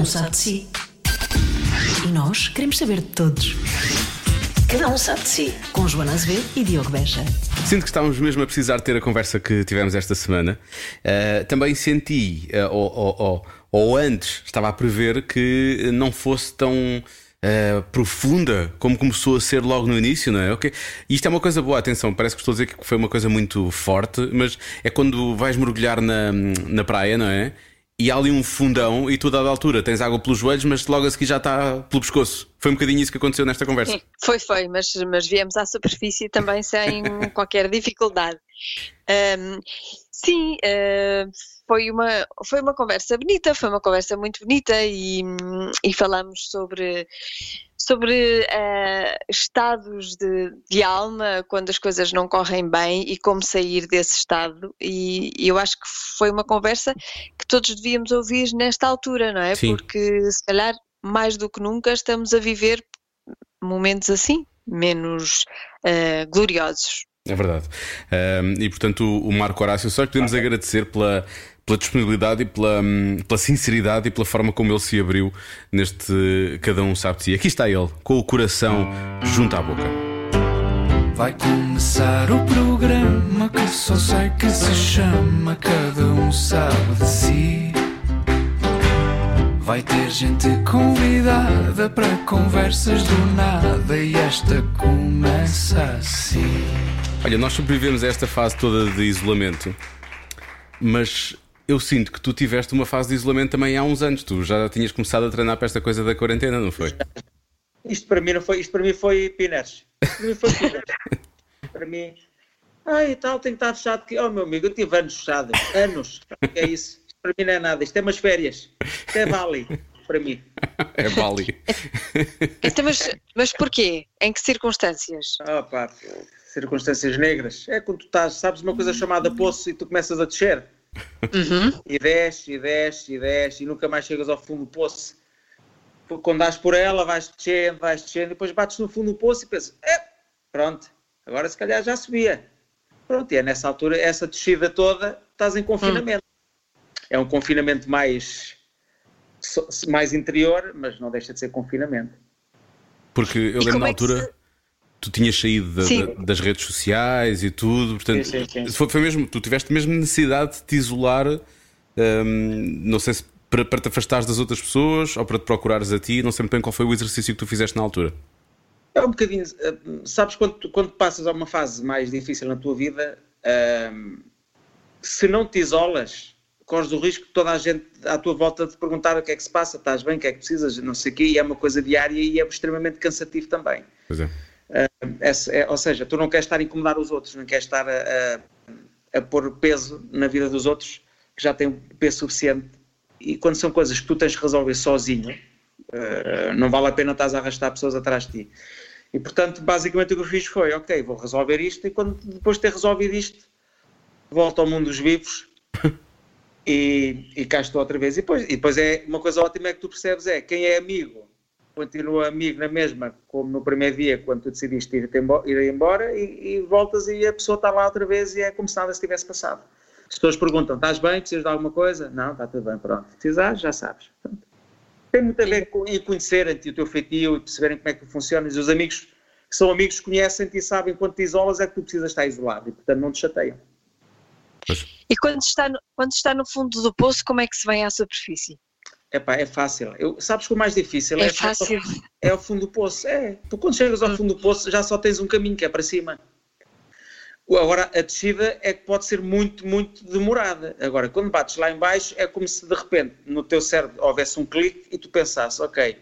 um sabe de si. E nós queremos saber de todos. Cada um sabe de si. Com Joana Azevedo e Diogo Beja. Sinto que estávamos mesmo a precisar ter a conversa que tivemos esta semana. Uh, também senti, uh, ou, antes, estava a prever que não fosse tão. Uh, profunda como começou a ser logo no início, não é? Okay. Isto é uma coisa boa, atenção, parece que estou a dizer que foi uma coisa muito forte, mas é quando vais mergulhar na, na praia, não é? E há ali um fundão e tu, a dada altura, tens água pelos joelhos, mas logo a seguir já está pelo pescoço. Foi um bocadinho isso que aconteceu nesta conversa. Sim, foi, foi, mas, mas viemos à superfície também sem qualquer dificuldade. Um, sim, uh, foi, uma, foi uma conversa bonita, foi uma conversa muito bonita e, e falamos sobre sobre uh, estados de, de, alma quando as coisas não correm bem e como sair desse estado. E, e, eu acho que foi uma conversa que todos devíamos ouvir nesta altura, não é? Sim. Porque se calhar mais do que nunca estamos a viver momentos assim, menos uh, gloriosos. É verdade. Um, e portanto, o Marco Horácio, só que podemos agradecer pela, pela disponibilidade e pela, hum, pela sinceridade e pela forma como ele se abriu neste Cada Um Sabe de Si. Aqui está ele, com o coração junto à boca. Vai começar o programa que só sei que se chama Cada Um Sabe de Si. Vai ter gente convidada para conversas do nada e esta começa assim. Olha, nós sobrevivemos a esta fase toda de isolamento, mas eu sinto que tu tiveste uma fase de isolamento também há uns anos. Tu já tinhas começado a treinar para esta coisa da quarentena, não foi? Isto para mim não foi, isto para mim foi Piners. Para mim foi para mim, ai e tal, tenho que estar fechado. Oh meu amigo, eu tive anos fechados, anos. é isso? Isto para mim não é nada, isto é umas férias. Isto é Bali, para mim. É Bali. então, mas, mas porquê? Em que circunstâncias? Oh pá, circunstâncias negras. É quando tu estás, sabes uma coisa chamada poço e tu começas a descer. Uhum. E desce, e desce, e desce, e nunca mais chegas ao fundo do poço. Quando dás por ela, vais descendo, vais descendo, e depois bates no fundo do poço e pensas, é, pronto, agora se calhar já subia. Pronto, e é nessa altura, essa descida toda, estás em confinamento. Uhum. É um confinamento mais, mais interior, mas não deixa de ser confinamento. Porque eu lembro na é altura. Se tu tinhas saído da, da, das redes sociais e tudo, portanto, sim, sim, sim. Foi, foi, mesmo, tu tiveste mesmo necessidade de te isolar, hum, não sei se para, para te afastares das outras pessoas ou para te procurares a ti, não sei muito bem qual foi o exercício que tu fizeste na altura. É um bocadinho, hum, sabes, quando, quando passas a uma fase mais difícil na tua vida, hum, se não te isolas, corres o risco de toda a gente à tua volta te perguntar o que é que se passa, estás bem, o que é que precisas, não sei o quê, e é uma coisa diária e é extremamente cansativo também. Pois é. Uh, é, ou seja, tu não queres estar a incomodar os outros, não queres estar a, a, a pôr peso na vida dos outros que já têm peso suficiente. E quando são coisas que tu tens que resolver sozinho, uh, não vale a pena estás a arrastar pessoas atrás de ti. E portanto, basicamente o que eu fiz foi: ok, vou resolver isto, e quando depois de ter resolvido isto, volto ao mundo dos vivos. e, e cá estou outra vez. E depois, e depois é uma coisa ótima é que tu percebes: é quem é amigo continua amigo na mesma, como no primeiro dia, quando tu decidiste ir, ir embora, e, e, voltas e a pessoa está lá outra vez e é como se nada se tivesse passado. As pessoas perguntam: estás bem? Precisas de alguma coisa? Não, está tudo bem, pronto. Precisares, já sabes. Pronto. Tem muito a ver com e conhecerem-te o teu feitio e perceberem como é que funcionas. Os amigos que são amigos conhecem-te e sabem quando te isolas é que tu precisas estar isolado e, portanto, não te chateiam. E quando está, no, quando está no fundo do poço, como é que se vem à superfície? Epá, é fácil. Eu, sabes que o mais difícil é, é fácil. É ao fundo do poço. É. Tu quando chegas ao fundo do poço já só tens um caminho que é para cima. Agora a descida é que pode ser muito, muito demorada. Agora, quando bates lá em baixo é como se de repente no teu cérebro houvesse um clique e tu pensasse, ok,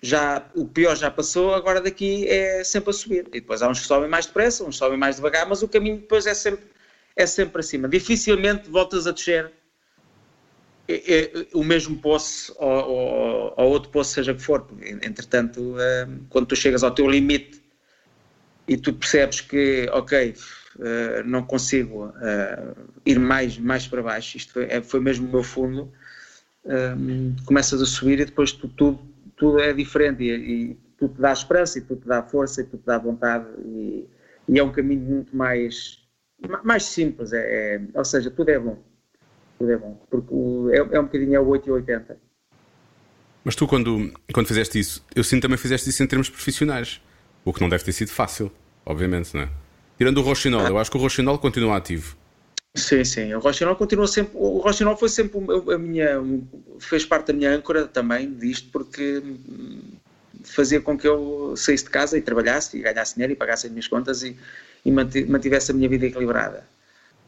já, o pior já passou, agora daqui é sempre a subir. E depois há uns que sobem mais depressa, uns que sobem mais devagar, mas o caminho depois é sempre, é sempre para cima. Dificilmente voltas a descer é, é, o mesmo poço ou, ou, ou, outro poço, seja que for. Entretanto, uh, quando tu chegas ao teu limite e tu percebes que, ok, uh, não consigo uh, ir mais, mais para baixo, isto foi, é, foi mesmo o meu fundo, começas a subir e depois tu, tudo, tudo é diferente e, e tu te dá esperança e tu te dá força e tu te dá vontade e, e é um caminho muito mais, mais simples, é, é, ou seja, tudo é bom tudo é bom. Porque o, é, é um bocadinho é o 8 e 80. Mas tu, quando, quando fizeste isso, eu sinto também fizeste isso em termos profissionais. O que não deve ter sido fácil, obviamente, não é? Tirando o Rochinol, eu acho que o Rochinol continua ativo. Sim, sim. O Rochinol continua sempre. O Rochinol foi sempre a minha. fez parte da minha âncora também disto, porque fazia com que eu saísse de casa e trabalhasse e ganhasse dinheiro e pagasse as minhas contas e, e mantivesse a minha vida equilibrada.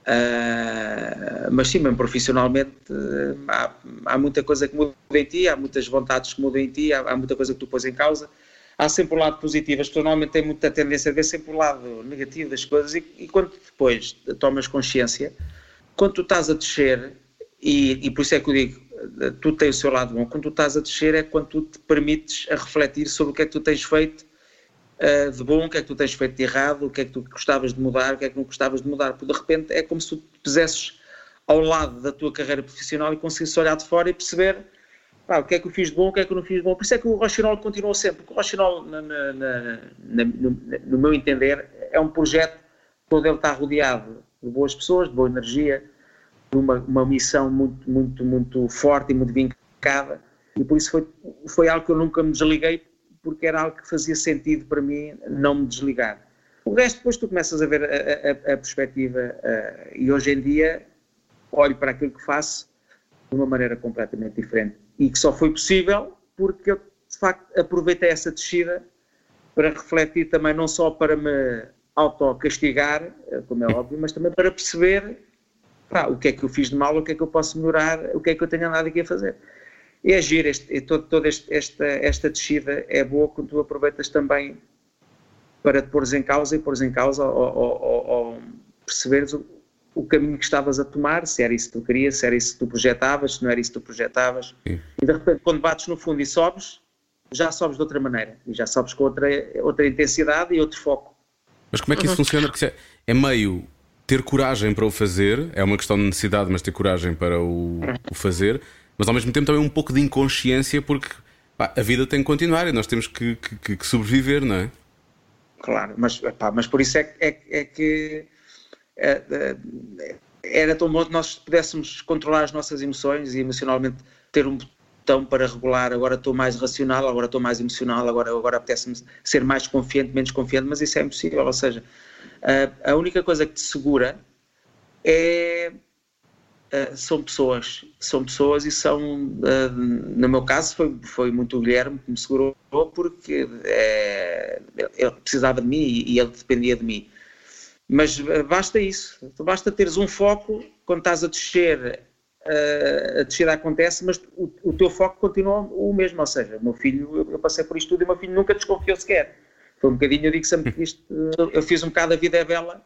Uh, mas sim, mesmo profissionalmente uh, há, há, muita coisa que muda em ti, há muitas vontades que mudam em ti, há, há, muita coisa que tu pões em causa. Há sempre o lado positivo, as pessoas normalmente têm muita tendência a ver sempre o lado negativo das coisas e, e quando depois tomas consciência, quando tu estás a descer, e, e por isso é que eu digo, tu tens o seu lado bom, quando tu estás a descer é quando tu te permites a refletir sobre o que é que tu tens feito uh, de bom, o que é que tu tens feito de errado, o que é que tu gostavas de mudar, o que é que não gostavas de mudar, porque de repente é como se tu te pusesses ao lado da tua carreira profissional e conseguisses olhar de fora e perceber pá, o que é que eu fiz de bom, o que é que eu não fiz de bom. Por isso é que o Rochinol continua sempre, porque o Rochinol, na, na, na, no, no meu entender, é um projeto todo ele está rodeado de boas pessoas, de boa energia, de uma, uma missão muito, muito, muito forte e muito vincada, e por isso foi, foi algo que eu nunca me desliguei, porque era algo que fazia sentido para mim não me desligar. O resto, depois tu começas a ver a, a, a perspectiva, uh, e hoje em dia olho para aquilo que faço de uma maneira completamente diferente. E que só foi possível porque eu, de facto, aproveitei essa descida para refletir também, não só para me autocastigar, eh, como é óbvio, mas também para perceber pá, o que é que eu fiz de mal, o que é que eu posso melhorar, o que é que eu tenho andado aqui a fazer. E é giro, este, todo, toda esta, esta descida é boa quando tu aproveitas também para te pôres em causa e pôres em causa ou, ou, ou, ou perceberes o, o, caminho que estavas a tomar, se era isso que tu querias, se era isso que tu projetavas, se não era isso que tu projetavas. Sim. E de repente, quando bates no fundo e sobes, já sobes de outra maneira e já sobes com outra, outra intensidade e outro foco. Mas como é que isso uhum. funciona? Porque é, é meio ter coragem para o fazer, é uma questão de necessidade, mas ter coragem para o, o fazer, mas ao mesmo tempo também um pouco de inconsciência, porque pá, a vida tem que continuar e nós temos que, que, que sobreviver, não é? Claro, mas, pá, mas por isso é, é, é que é, é, era tão bom que nós pudéssemos controlar as nossas emoções e emocionalmente ter um botão para regular. Agora estou mais racional, agora estou mais emocional, agora, agora apetece-me ser mais confiante, menos confiante, mas isso é impossível. Ou seja, a única coisa que te segura é Uh, são pessoas, são pessoas e são, uh, no meu caso foi, foi muito o Guilherme que me segurou porque uh, ele precisava de mim e, ele dependia de mim. Mas basta isso, basta teres um foco, quando estás a descer, a descida acontece, mas o, o, teu foco continua o mesmo, ou seja, meu filho, eu passei por isto tudo e o meu filho nunca desconfiou sequer. Foi um bocadinho, eu digo sempre que isto, eu fiz um bocado a vida é bela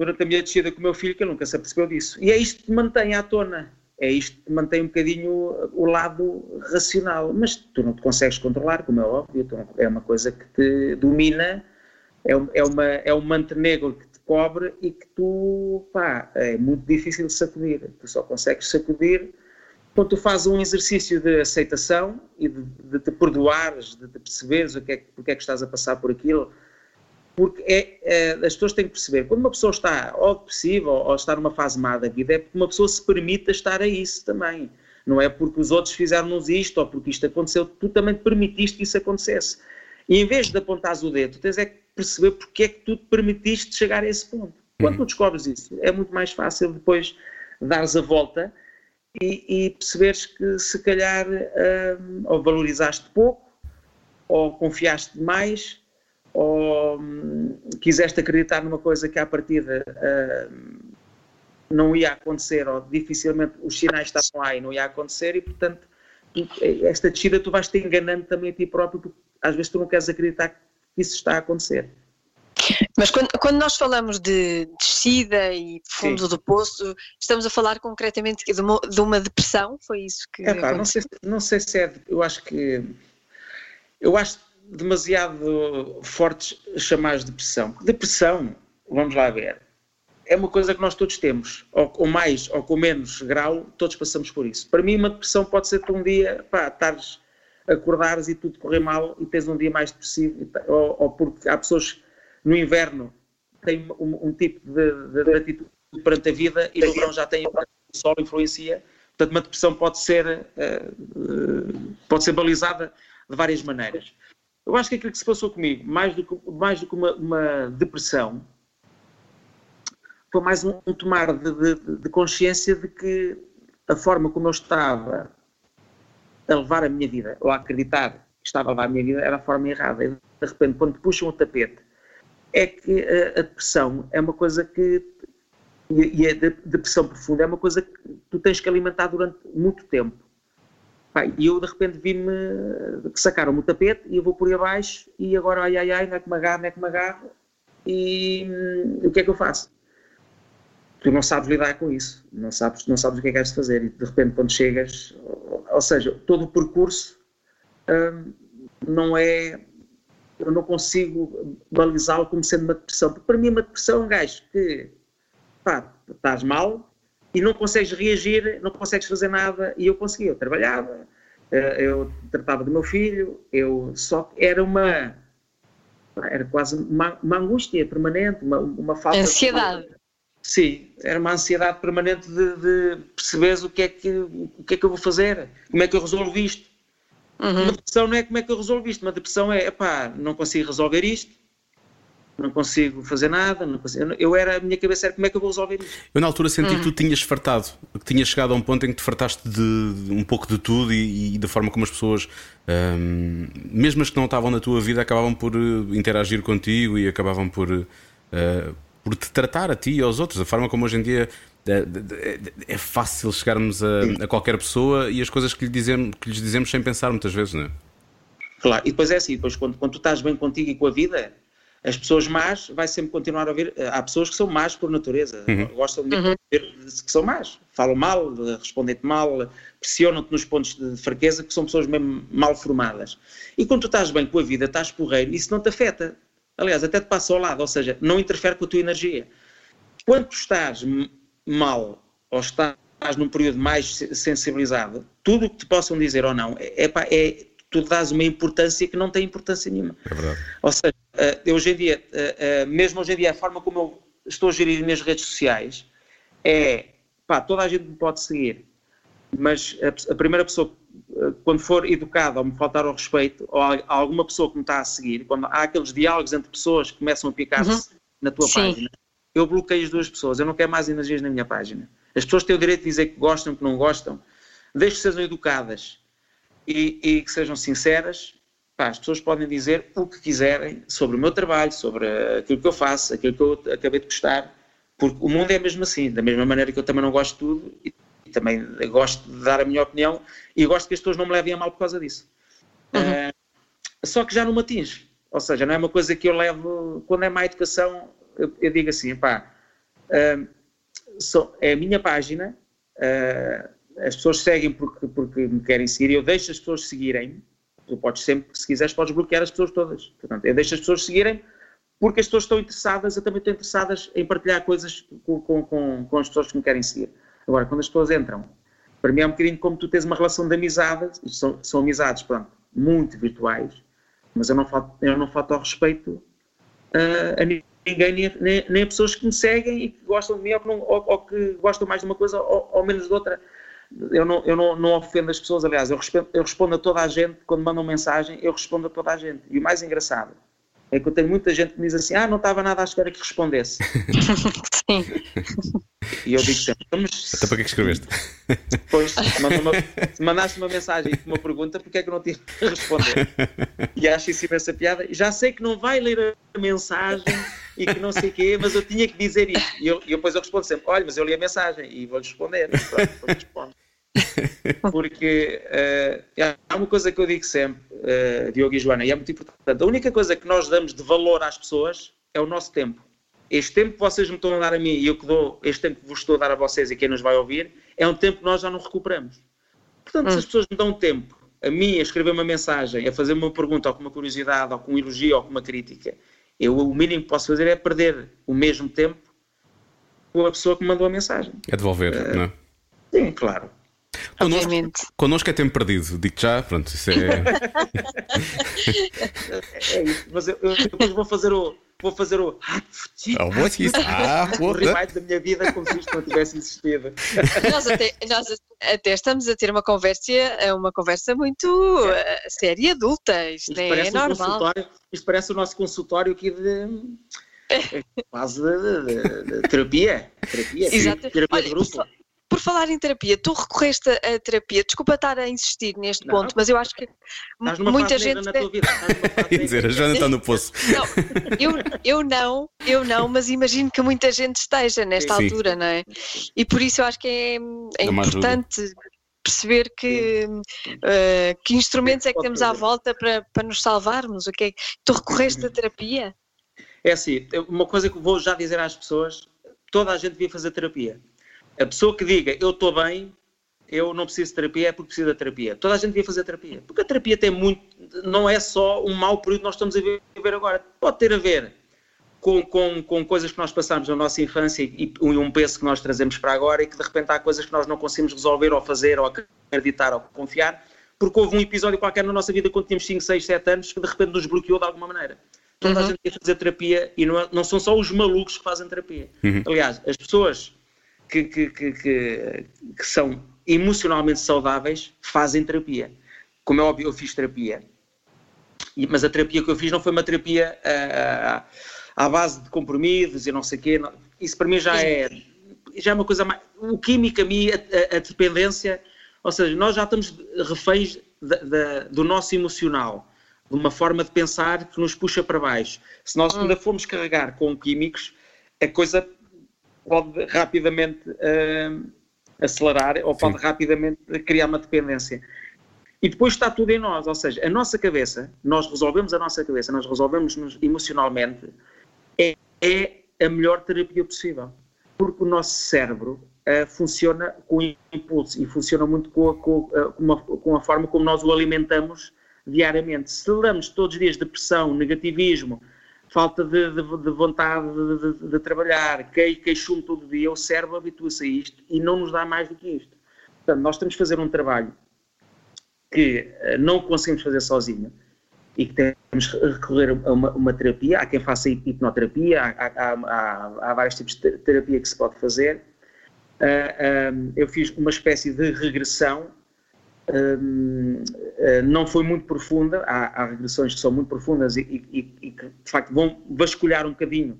durante a minha descida com o meu filho, que ele nunca se apercebeu disso. E é isto que mantém à tona, é isto que mantém um bocadinho o lado racional, mas tu não te consegues controlar, como é óbvio, é uma coisa que te domina, é, é, uma, é um manto negro que te cobre e que tu, pá, é muito difícil de sacudir, tu só consegues sacudir quando tu fazes um exercício de aceitação e de, de te perdoares, de te perceberes o que é, porque é que estás a passar por aquilo, porque é, é, as pessoas têm que perceber, quando uma pessoa está ou depressiva ou, ou, está numa fase má da vida, é porque uma pessoa se permite estar a isso também. Não é porque os outros fizeram-nos isto ou porque isto aconteceu, tu também te permitiste que isso acontecesse. E em vez de apontares o dedo, tu tens é que perceber porque é que tu te permitiste chegar a esse ponto. Quando tu descobres isso, é muito mais fácil depois dares a volta e, e perceberes que se calhar hum, ou valorizaste pouco, ou confiaste demais, ou hum, quiseste acreditar numa coisa que à partida hum, não ia acontecer, ou dificilmente os sinais estavam lá e não ia acontecer, e portanto esta descida tu vais te enganando também a ti próprio, porque às vezes tu não queres acreditar que isso está a acontecer. Mas quando, quando, nós falamos de descida e fundo Sim. do poço, estamos a falar concretamente de uma, de uma depressão? Foi isso que. É pá, não sei, não sei se é. Eu acho que. Eu acho demasiado fortes chamar de depressão. Depressão, vamos lá ver, é uma coisa que nós todos temos, ou, ou, mais ou com menos grau, todos passamos por isso. Para mim, uma depressão pode ser que um dia, pá, estares, acordares e tudo correr mal e tens um dia mais depressivo, ou, ou porque há pessoas no inverno tem um, um tipo de, de, de, atitude perante a vida e no verão já tem o sol influencia, Portanto, uma depressão pode ser, uh, pode ser balizada de várias maneiras. Eu acho que aquilo que se passou comigo, mais do que, mais do que uma, uma depressão, foi mais um, tomar de, de, de, consciência de que a forma como eu estava a levar a minha vida, ou a acreditar que estava a levar a minha vida, era a forma errada. E de repente, quando puxam o tapete, é que a, a depressão é uma coisa que. E a depressão profunda é uma coisa que tu tens que alimentar durante muito tempo. E eu de repente vi-me que sacaram-me o tapete e eu vou por aí abaixo e agora ai ai ai, não é que me agarro, não é que me agarro e, e o que é que eu faço? tu não sabes lidar com isso, não sabes, não sabes o que é que queres fazer e de repente quando chegas, ou seja, todo o percurso hum, não é, eu não consigo balizá-lo como sendo uma depressão, porque para mim uma depressão é um gajo que, pá, estás mal e não consegues reagir, não consegues fazer nada e eu conseguia, eu trabalhava, eh, eu tratava do meu filho, eu só, era uma, era quase uma, uma angústia permanente, uma, uma falta Ansiedade. De, Sim, era uma ansiedade permanente de, de perceberes o que, é que, o que é que eu vou fazer, como é que eu resolvo isto. Uhum. Uma depressão não é como é que eu resolvo isto, uma depressão é, pá, não consigo resolver isto, não consigo fazer nada, não consigo, eu era, a minha cabeça era como é que eu vou resolver isto. Eu na altura senti uhum. que tu tinhas fartado, que tinhas chegado a um ponto em que te fartaste de, de um pouco de tudo e, e, da forma como as pessoas, um, mesmo as que não estavam na tua vida, acabavam por uh, interagir contigo e acabavam por. Uh, por te tratar a ti e aos outros. A forma como hoje em dia é, é fácil chegarmos a, a, qualquer pessoa e as coisas que, lhe dizemos, que lhes dizemos sem pensar muitas vezes, não é? Claro, e depois é assim, depois quando, quando tu estás bem contigo e com a vida, as pessoas más vai sempre continuar a ouvir. Há pessoas que são más por natureza, uhum. gostam de uhum. que são más, falam mal, respondem-te mal, pressionam-te nos pontos de fraqueza, que são pessoas mesmo mal formadas. E quando tu estás bem com a vida, estás porreiro, isso não te afeta. Aliás, até te passa ao lado, ou seja, não interfere com a tua energia. Quando tu estás mal ou estás num período mais sensibilizado, tudo o que te possam dizer ou não, é, é, é tu dás uma importância que não tem importância nenhuma. É verdade. Ou seja, uh, hoje em dia, uh, uh, mesmo hoje em dia, a forma como eu estou a gerir minhas redes sociais é, pá, toda a gente me pode seguir, mas a, a primeira pessoa quando for educado ou me faltar ao respeito, ou há alguma pessoa que me está a seguir, quando há aqueles diálogos entre pessoas que começam a picar-se uhum. na tua Sim. página, eu bloqueio as duas pessoas, eu não quero mais energias na minha página. As pessoas têm o direito de dizer que gostam, que não gostam, desde que sejam educadas e, e que sejam sinceras, pá, as pessoas podem dizer o que quiserem sobre o meu trabalho, sobre aquilo que eu faço, aquilo que eu acabei de gostar, porque o mundo é mesmo assim, da mesma maneira que eu também não gosto de tudo e também gosto de dar a minha opinião e gosto que as pessoas não me levem a mal por causa disso. Uhum. Uh, só que já não me atinge. Ou seja, não é uma coisa que eu levo. Quando é má educação, eu, eu digo assim: pá, uh, é a minha página, uh, as pessoas seguem porque, porque me querem seguir, eu deixo as pessoas seguirem. Tu podes sempre, se quiseres, podes bloquear as pessoas todas. Portanto, eu deixo as pessoas seguirem porque as pessoas estão interessadas, eu também estou interessadas em partilhar coisas com, com, com, com as pessoas que me querem seguir. Agora, quando as pessoas entram, para mim é um bocadinho como tu tens uma relação de amizade, são, são amizades, pronto, muito virtuais, mas eu não falto, eu não falto ao respeito uh, a ninguém, nem, nem, a pessoas que me seguem e que gostam de mim ou que, não, ou, ou que gostam mais de uma coisa ou, ou, menos de outra. Eu, não, eu não, não ofendo as pessoas, aliás, eu respondo, eu respondo a toda a gente, quando mandam mensagem, eu respondo a toda a gente. E o mais engraçado é que eu tenho muita gente que me diz assim: ah, não estava nada à espera que respondesse. Sim. E eu digo sempre: mas. Até para que é que escreveste? Pois, se mandaste uma mensagem com uma pergunta, porque é que eu não tive que responder? E acho isso imensa piada. Já sei que não vai ler a mensagem e que não sei o quê, mas eu tinha que dizer isso. E, eu, e depois eu respondo sempre: olha, mas eu li a mensagem e vou-lhe responder. Pronto, vou responder. Porque uh, há uma coisa que eu digo sempre, uh, Diogo e Joana, e é muito importante. A única coisa que nós damos de valor às pessoas é o nosso tempo. Este tempo que vocês me estão a dar a mim e eu que dou, este tempo que vos estou a dar a vocês e quem nos vai ouvir, é um tempo que nós já não recuperamos. Portanto, hum. se as pessoas me dão tempo a mim a escrever uma mensagem, a fazer uma pergunta, ou com uma curiosidade, ou com um elogio, ou com uma crítica, eu o mínimo que posso fazer é perder o mesmo tempo com a pessoa que me mandou a mensagem. É devolver, uh, não é? Sim, claro. Connosco, connosco é tempo perdido, digo já, pronto, isso é. É isso. Mas eu, eu depois vou fazer o. Vou fazer o. Ah, O what? rewind da minha vida como se isto não tivesse existido. Nós até, nós até estamos a ter uma conversa, uma conversa muito eh, séria e adulta. Isto, Isto é, parece, um normal. isto parece o nosso consultório aqui de. é Quase de, de- de terapia. Terapia, Exato. terapia Olha, de grupo. Por falar em terapia, tu recorreste a terapia, desculpa estar a insistir neste Não. ponto, mas eu acho que muita fase gente. na tua vida. Dizer, a. Joana está no poço. Não, eu, eu não, eu não, mas imagino que muita gente esteja nesta Sim. altura, não é? E por isso eu acho que é, é uma ajuda. importante perceber que, eh, que instrumentos é que temos à volta para, para nos salvarmos. O que é Tu recorreste à terapia? É assim, uma coisa que vou já dizer às pessoas: toda a gente devia fazer terapia. A pessoa que diga eu estou bem, eu não preciso de terapia, é porque preciso da terapia. Toda a gente devia fazer terapia. Porque a terapia tem muito. Não é só um mau período que nós estamos a viver agora. Pode ter a ver com, com, com coisas que nós passamos na nossa infância e, e um peso que nós trazemos para agora e que de repente há coisas que nós não conseguimos resolver ou fazer ou acreditar ou confiar, porque houve um episódio qualquer na nossa vida quando tínhamos 5, 6, 7 anos que de repente nos bloqueou de alguma maneira. Toda a Uhum. gente quer fazer terapia e não, é- não são só os malucos que fazem terapia. Aliás, as pessoas que, que, que, que, são emocionalmente saudáveis fazem terapia. Como é óbvio, eu fiz terapia. E- mas a terapia que eu fiz não foi uma terapia ah, à base de comprimidos e não sei o quê. não- Isso para mim já é, já é uma coisa mais. O químico, a mim, a, a- a dependência, ou seja, nós já estamos reféns da- da- do nosso emocional, de uma forma de pensar que nos puxa para baixo. Se nós ainda formos carregar com químicos, a coisa pode rapidamente ah, acelerar ou pode rapidamente criar uma dependência. E depois está tudo em nós, ou seja, a nossa cabeça, nós resolvemos a nossa cabeça, nós resolvemos-nos emocionalmente, é, é a melhor terapia possível. Porque o nosso cérebro ah, funciona com impulso e funciona muito com a, com, a- com uma- com a forma como nós o alimentamos diariamente. Se damos todos os dias depressão, negativismo, falta de, de- de vontade de, de- trabalhar, que, queixume todo dia, o cérebro habitua-se a isto e não nos dá mais do que isto. Portanto, nós temos que fazer um trabalho que eh, não conseguimos fazer sozinho e que temos que recorrer a uma, uma terapia. Há quem faça hipnoterapia, há, há- há- há vários tipos de terapia que se pode fazer. Ah, ah, eu fiz uma espécie de regressão, não foi muito profunda, há, há regressões que são muito profundas e, e- e- que de facto vão vasculhar um bocadinho,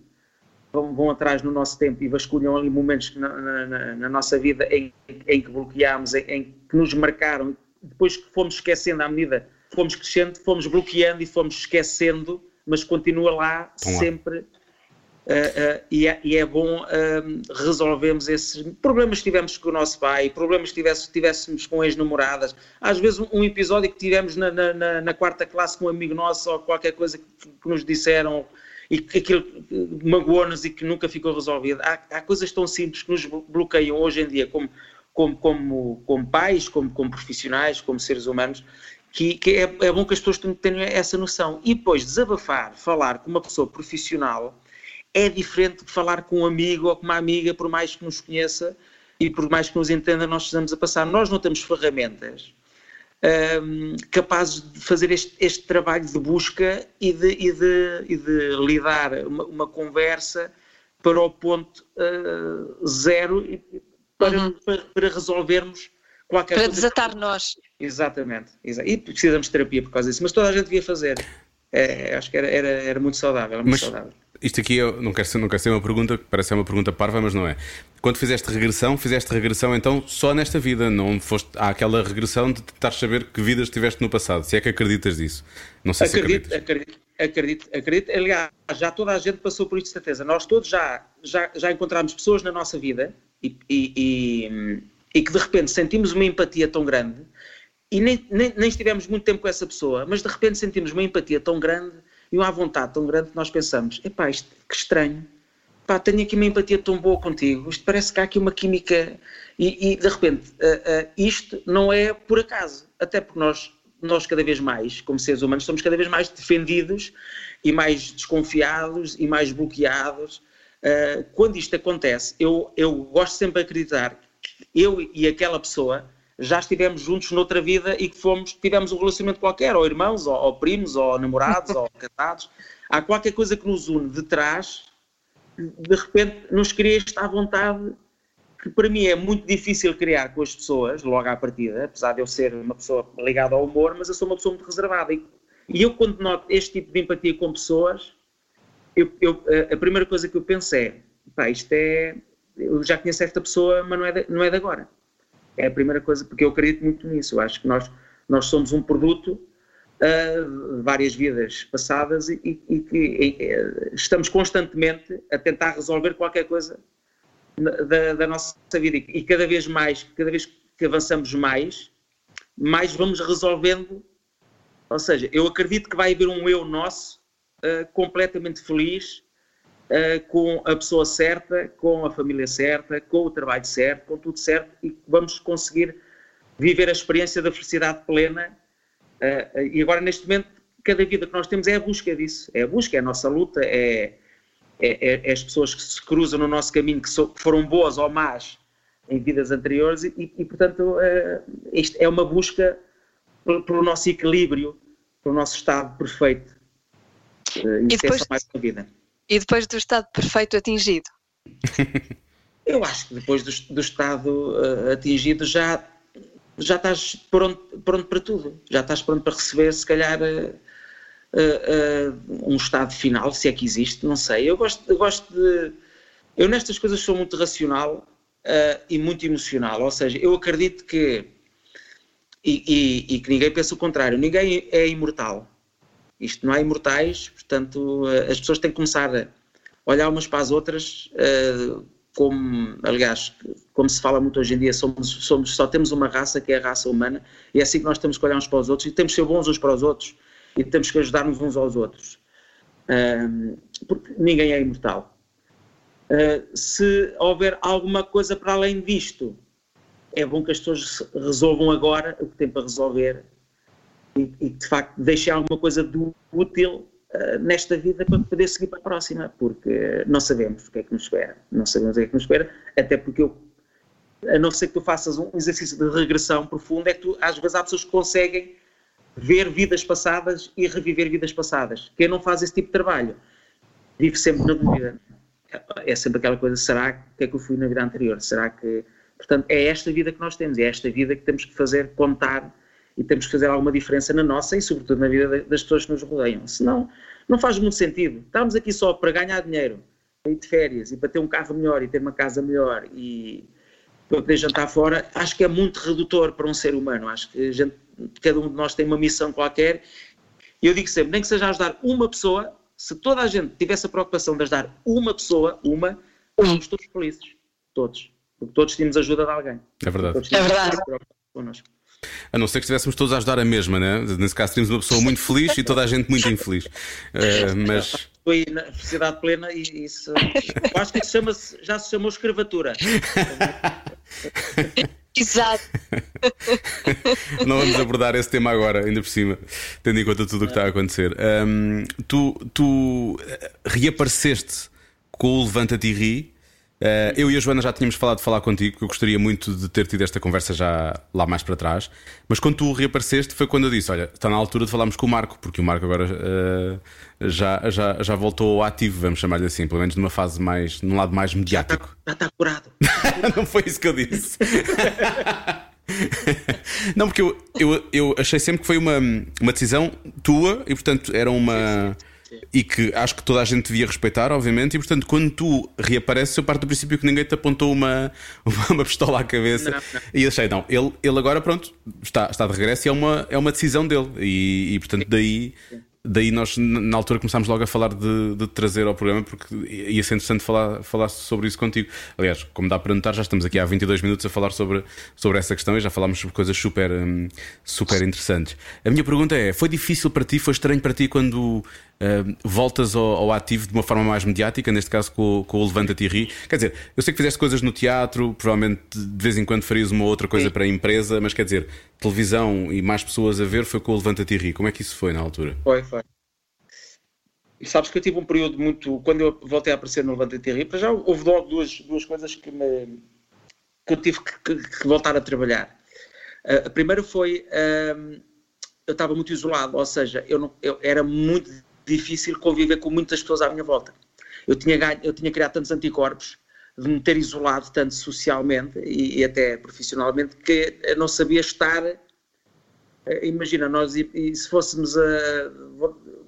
vão, vão atrás no nosso tempo e vasculham ali momentos na, na- na- nossa vida em, em que bloqueámos, em, em que nos marcaram, depois que fomos esquecendo à medida fomos crescendo, fomos bloqueando e fomos esquecendo, mas continua lá Estão lá. Uh, uh, e, é, e é bom um, resolvermos esses problemas que tivemos com o nosso pai, problemas que tivesse- tivéssemos com ex-namoradas, às vezes um, episódio que tivemos na, na- na- quarta classe com um amigo nosso ou qualquer coisa que, que nos disseram e que aquilo magoou-nos e que nunca ficou resolvido. Há, há coisas tão simples que nos blo- bloqueiam hoje em dia como, como, como, como pais, como, como profissionais, como seres humanos, que, que é, é bom que as pessoas tenham essa noção. E depois desabafar, falar com uma pessoa profissional é diferente de falar com um amigo ou com uma amiga, por mais que nos conheça e por mais que nos entenda, nós estamos a passar. Nós não temos ferramentas hum, capazes de fazer este, este trabalho de busca e de, e de, e de lidar uma, uma conversa para o ponto ah, zero e para, Uhum. para, para resolvermos qualquer Para coisa. desatar nós. Exatamente, exa- e precisamos de terapia por causa disso, mas toda a gente devia fazer. É, acho que era, era, era muito saudável, era muito Mas saudável. Isto aqui eu não quero, ser, não quero ser uma pergunta que parece ser uma pergunta parva, mas não é. Quando fizeste regressão, fizeste regressão então só nesta vida, não foste. Há aquela regressão de tentar saber que vidas tiveste no passado, se é que acreditas disso. Não sei Acredito, se acreditas. acredito, acredito, acredito. Aliás, já toda a gente passou por isto de certeza. Nós todos já, já, já encontramos pessoas na nossa vida e, e, e, e que de repente sentimos uma empatia tão grande e nem, nem, nem estivemos muito tempo com essa pessoa, mas de repente sentimos uma empatia tão grande e uma vontade tão grande que nós pensamos: epá, isto que estranho. Pá, tenho aqui uma empatia tão boa contigo, isto parece que há aqui uma química. E, e, de repente, ah, ah, isto não é por acaso, até porque nós, nós cada vez mais, como seres humanos, somos cada vez mais defendidos e mais desconfiados e mais bloqueados. Ah, quando isto acontece, eu, eu gosto sempre de acreditar que eu e aquela pessoa já estivemos juntos noutra vida e que fomos, tivemos um relacionamento qualquer, ou irmãos, ou, ou primos, ou namorados, ou casados. Há qualquer coisa que nos une de trás, de repente nos cria esta vontade que para mim é muito difícil criar com as pessoas, logo à partida, apesar de eu ser uma pessoa ligada ao humor, mas eu sou uma pessoa muito reservada. E, e eu, quando noto este tipo de empatia com pessoas, eu, eu, a primeira coisa que eu penso é: pá, isto é. Eu já conheço esta pessoa, mas não é de, não é de agora. É a primeira coisa, porque eu acredito muito nisso. Eu acho que nós, nós somos um produto uh, várias vidas passadas e, que estamos constantemente a tentar resolver qualquer coisa da, da nossa vida e, e, cada vez mais, cada vez que avançamos mais, mais vamos resolvendo. Ou seja, eu acredito que vai haver um eu nosso uh, completamente feliz, uh, com a pessoa certa, com a família certa, com o trabalho certo, com tudo certo e vamos conseguir viver a experiência da felicidade plena. Uh, e agora, neste momento, cada vida que nós temos é a busca disso, é a busca, é a nossa luta, é, é, é, é as pessoas que se cruzam no nosso caminho, que, so, que foram boas ou más em vidas anteriores, e, e portanto, uh, isto é uma busca pelo nosso equilíbrio, pelo nosso estado perfeito. Uh, e, depois, é mais uma vida. E depois do estado perfeito atingido? Eu acho que depois do, do estado uh, atingido já, já estás pronto, pronto para tudo. Já estás pronto para receber, se calhar, uh, uh, um estado final, se é que existe, não sei. Eu gosto, eu gosto de. Eu nestas coisas sou muito racional e muito emocional, ou seja, eu acredito que. E, e, e que ninguém pensa o contrário, ninguém é imortal isto não há imortais, portanto, eh, as pessoas têm que começar a olhar umas para as outras, eh, como, aliás, como se fala muito hoje em dia, somos, somos, só temos uma raça que é a raça humana, e é assim que nós temos que olhar uns para os outros, e temos que ser bons uns para os outros, e temos que ajudar-nos uns aos outros, porque ninguém é imortal. Eh, se houver alguma coisa para além disto, é bom que as pessoas resolvam agora o que têm para resolver e, e de facto deixem alguma coisa útil uh, nesta vida para poder seguir para a próxima, porque não sabemos o que é que nos espera, não sabemos o que é que nos espera, até porque eu, a não ser que tu faças um exercício de regressão profunda, é que tu, às vezes há pessoas que conseguem ver vidas passadas e reviver vidas passadas. Quem não faz esse tipo de trabalho vive sempre na dúvida. É sempre aquela coisa, será que é que eu fui na vida anterior? Será que... Portanto, é esta vida que nós temos, é esta vida que temos que fazer contar e temos que fazer alguma diferença na nossa e, sobretudo, na vida das pessoas que nos rodeiam. Senão, não faz muito sentido. Estamos aqui só para ganhar dinheiro, para ir de férias e para ter um carro melhor e ter uma casa melhor e para poder jantar fora. Acho que é muito redutor para um ser humano. Acho que gente, cada um de nós tem uma missão qualquer. E eu digo sempre: nem que seja ajudar uma pessoa, se toda a gente tivesse a preocupação de ajudar uma pessoa, uma, somos todos felizes. Todos. Porque todos tínhamos ajuda de alguém. É verdade. É verdade. A não ser que estivéssemos todos a ajudar a mesma, né? Nesse caso, teríamos uma pessoa muito feliz e toda a gente muito infeliz. Uh, mas. Foi na felicidade plena e isso. Eu acho que isso chama já se chamou escravatura. Exato. Não vamos abordar esse tema agora, ainda por cima, tendo em conta tudo o que está a acontecer. Um, tu, tu reapareceste com o Levanta-te e Ri Uh, eu e a Joana já tínhamos falado de falar contigo, que eu gostaria muito de ter tido esta conversa já lá mais para trás. Mas quando tu reapareceste, foi quando eu disse: Olha, está na altura de falarmos com o Marco, porque o Marco agora uh, já, já, já voltou ao ativo, vamos chamar-lhe assim, pelo menos numa fase mais, num lado mais mediático. Já está, já está curado. Não foi isso que eu disse. Não, porque eu, eu, eu achei sempre que foi uma, uma decisão tua e, portanto, era uma. Sim, sim e que acho que toda a gente devia respeitar, obviamente, e portanto, quando tu reapareces, eu parto do princípio que ninguém te apontou uma, uma, pistola à cabeça. Não, não. E achei, não, ele, ele agora, pronto, está, está de regresso e é uma, é uma decisão dele. E, e portanto, daí daí nós na altura começámos logo a falar de, de trazer ao programa porque ia ser interessante falar, falar sobre isso contigo. Aliás, como dá para notar, já estamos aqui há 22 minutos a falar sobre, sobre essa questão e já falámos sobre coisas super, hum, super interessantes. A minha pergunta é: foi difícil para ti, foi estranho para ti quando uh, voltas ao, ao, ativo de uma forma mais mediática, neste caso com, com o Levanta-te e Ri? Quer dizer, eu sei que fizeste coisas no teatro, provavelmente de vez em quando farias uma outra coisa Sim. para a empresa, mas quer dizer, televisão e mais pessoas a ver foi com o Levanta-te e Ri. Como é que isso foi na altura? Foi, foi. E sabes que eu tive um período muito. Quando eu voltei a aparecer no Levante e para já houve logo duas, duas coisas que me. que eu tive que, que, que voltar a trabalhar. Uh, a primeira foi, uh, eu estava muito isolado, ou seja, eu não, eu, era muito difícil conviver com muitas pessoas à minha volta. Eu tinha, ganho, eu tinha criado tantos anticorpos de me ter isolado tanto socialmente e, e até profissionalmente que eu não sabia estar. Uh, imagina, nós e, e se fôssemos a,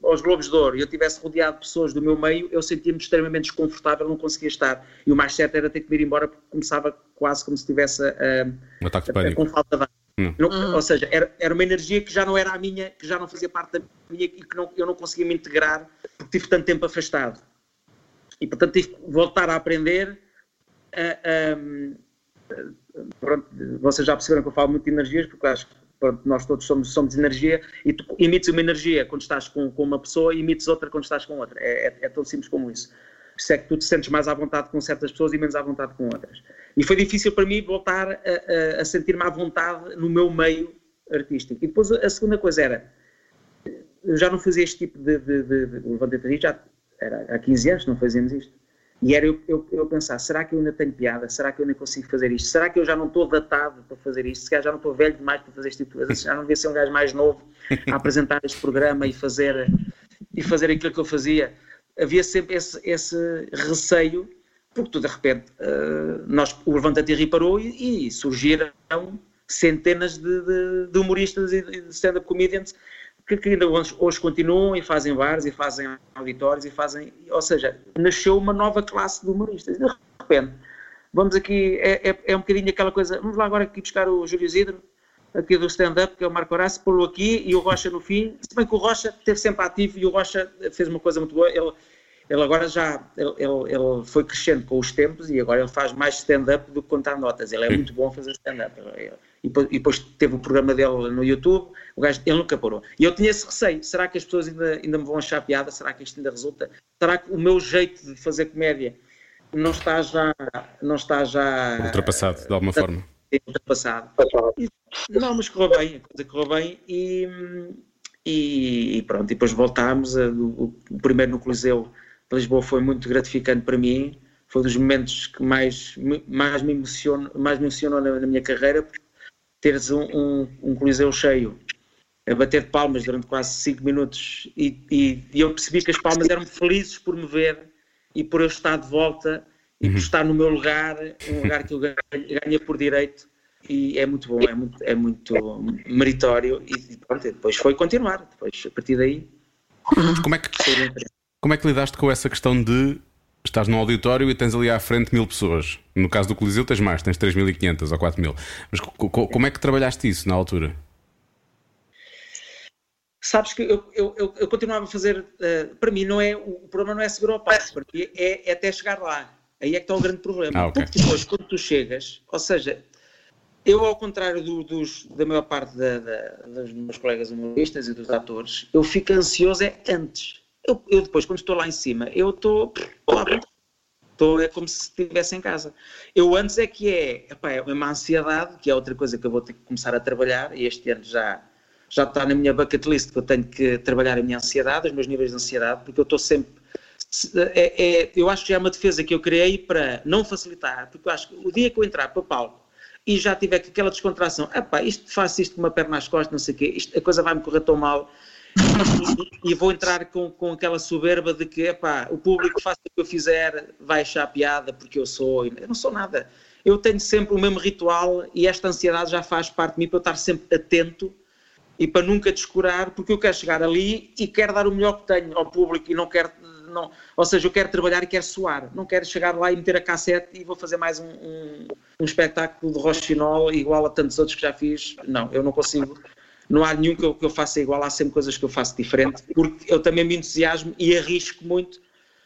aos Globos de Ouro e eu tivesse rodeado de pessoas do meu meio, eu sentia-me extremamente desconfortável, não conseguia estar. E o mais certo era ter que ir embora porque começava quase como se estivesse a, um ataque de pânico. com falta de ar. Hum. Não, ou seja, era, era uma energia que já não era a minha, que já não fazia parte da minha e que não, eu não conseguia me integrar porque tive tanto tempo afastado. E portanto tive que voltar a aprender. A, a, pronto, vocês já perceberam que eu falo muito de energias, porque acho que pronto, nós todos somos, somos energia e tu emites uma energia quando estás com, com uma pessoa e emites outra quando estás com outra. É, é, é tão simples como isso. Isso é que tu te sentes mais à vontade com certas pessoas e menos à vontade com outras. E foi difícil para mim voltar a, a, a sentir-me à vontade no meu meio artístico. E depois a segunda coisa era, eu já não fazia este tipo de, de, de, de levantei já era há 15 anos não fazíamos isto. E era eu, eu, eu, pensar, será que eu ainda tenho piada? Será que eu ainda consigo fazer isto? Será que eu já não estou datado para fazer isto? Se calhar já não estou velho demais para fazer este tipo de? Já não devia ser um gajo mais novo a apresentar este programa e fazer, e fazer aquilo que eu fazia? Havia sempre esse, esse receio porque tu de repente, uh, nós, o Levanta-te reparou e, e, surgiram centenas de, de, de humoristas e de stand-up comedians que, que, ainda hoje, hoje, continuam e fazem bares e fazem auditórios e fazem, ou seja, nasceu uma nova classe de humoristas. De repente, vamos aqui, é, é, é um bocadinho aquela coisa, vamos lá agora aqui buscar o Júlio Isidro, aqui do stand-up, que é o Marco Horácio, pô-lo aqui e o Rocha no fim, se bem que o Rocha esteve sempre ativo e o Rocha fez uma coisa muito boa, ele ele agora já ele, ele, foi crescendo com os tempos e agora ele faz mais stand-up do que contar notas. Ele é muito bom fazer stand-up. E depois teve o programa dele no YouTube, o gajo, ele nunca parou. E eu tinha esse receio: será que as pessoas ainda, ainda me vão achar piada? Será que isto ainda resulta? Será que o meu jeito de fazer comédia não está já. Não está já ultrapassado, de alguma forma? Ultrapassado. Não, mas correu bem, a coisa correu bem e, e, pronto. E depois voltámos. A, o, o primeiro no Coliseu Lisboa foi muito gratificante para mim, foi um dos momentos que mais, mais me emocionou, mais me emocionou na, na minha carreira, teres um, um, um, coliseu cheio, a bater palmas durante quase 5 minutos e, e, e, eu percebi que as palmas eram felizes por me ver e por eu estar de volta e por uhum. estar no meu lugar, um lugar que eu ganhei por direito e é muito bom, é muito, é muito meritório e pronto, depois foi continuar, depois a partir daí... Como é que... Como é que lidaste com essa questão de estás num auditório e tens ali à frente mil pessoas? No caso do Coliseu tens mais, tens 3.500 ou 4.000. Mas como é que trabalhaste isso na altura? Sabes que eu, eu, eu, eu continuava a fazer, uh, para mim não é, o problema não é segurar o passo, para mim é, é, até chegar lá. Aí é que está o grande problema. Ah, okay. Porque depois, quando tu chegas, ou seja, eu ao contrário do, dos, da maior parte da, da, dos meus colegas humoristas e dos atores, eu fico ansioso é antes eu, eu depois, quando estou lá em cima, eu estou Estou, é como se estivesse em casa. Eu antes é que é, epá, é uma ansiedade, que é outra coisa que eu vou ter que começar a trabalhar, e este ano já, já está na minha bucket list que eu tenho que trabalhar a minha ansiedade, os meus níveis de ansiedade, porque eu estou sempre. É, é, eu acho que é uma defesa que eu criei para não facilitar, porque eu acho que o dia que eu entrar para o palco e já tiver aquela descontração, epá, isto faço isto com uma perna às costas, não sei o quê, isto, a coisa vai-me correr tão mal e, vou entrar com, com aquela soberba de que epá, o público faça o que eu fizer, vai achar piada porque eu sou. Eu não sou nada. Eu tenho sempre o mesmo ritual e esta ansiedade já faz parte de mim para eu estar sempre atento e para nunca descurar, porque eu quero chegar ali e quero dar o melhor que tenho ao público e não quero. Não, ou seja, eu quero trabalhar e quero suar. Não quero chegar lá e meter a cassete e vou fazer mais um, um, um espetáculo de Rochinol igual a tantos outros que já fiz. Não, eu não consigo não há nenhum que eu, que eu faça igual, há sempre coisas que eu faço diferente, porque eu também me entusiasmo e arrisco muito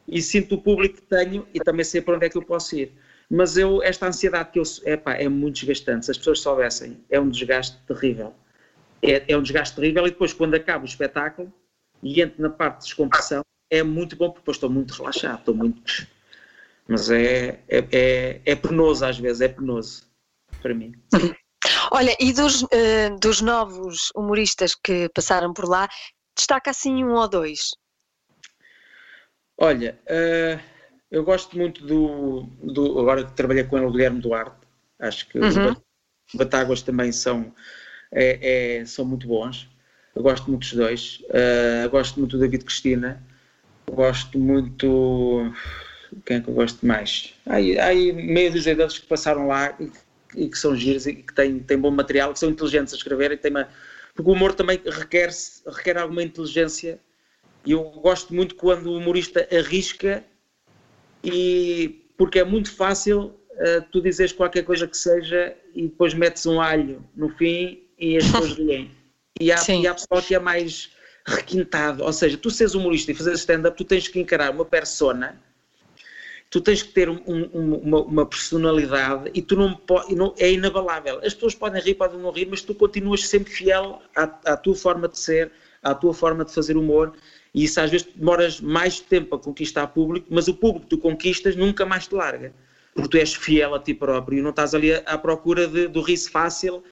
e sinto o público que tenho e também sei para onde é que eu posso ir. Mas eu, esta ansiedade que eu, epá, é muito desgastante, se as pessoas soubessem, é um desgaste terrível. É, é um desgaste terrível e depois quando acaba o espetáculo e entro na parte de descompressão, é muito bom porque depois estou muito relaxado, estou muito... Mas é, é, é, é penoso às vezes, é penoso para mim. Olha, e dos, uh, dos novos humoristas que passaram por lá, destaca assim um ou dois? Olha, uh, eu gosto muito do, do. Agora que trabalhei com ele, o Guilherme Duarte. Acho que uhum. Batáguas também são, é, é, são muito bons. Eu gosto muito dos dois. Uh, gosto muito do David Cristina. Gosto muito. Quem é que eu gosto mais? Há, há aí meio dos dedos que passaram lá e, e, que são giros e que têm, têm bom material, que são inteligentes a escrever e têm uma, porque o humor também requer, requer alguma inteligência e eu gosto muito quando o humorista arrisca e porque é muito fácil uh, tu dizeres qualquer coisa que seja e depois metes um alho no fim e as pessoas riem. E há, e há pessoal que é mais requintado, ou seja, tu seres humorista e fazer stand-up, tu tens que encarar uma persona, tu tens que ter um, um, uma, uma, personalidade e tu não, pode, não é inabalável. As pessoas podem rir, podem não rir, mas tu continuas sempre fiel à, à tua forma de ser, à tua forma de fazer humor e isso às vezes demoras mais tempo a conquistar público, mas o público que tu conquistas nunca mais te larga. Porque tu és fiel a ti próprio e não estás ali à procura de, do riso fácil.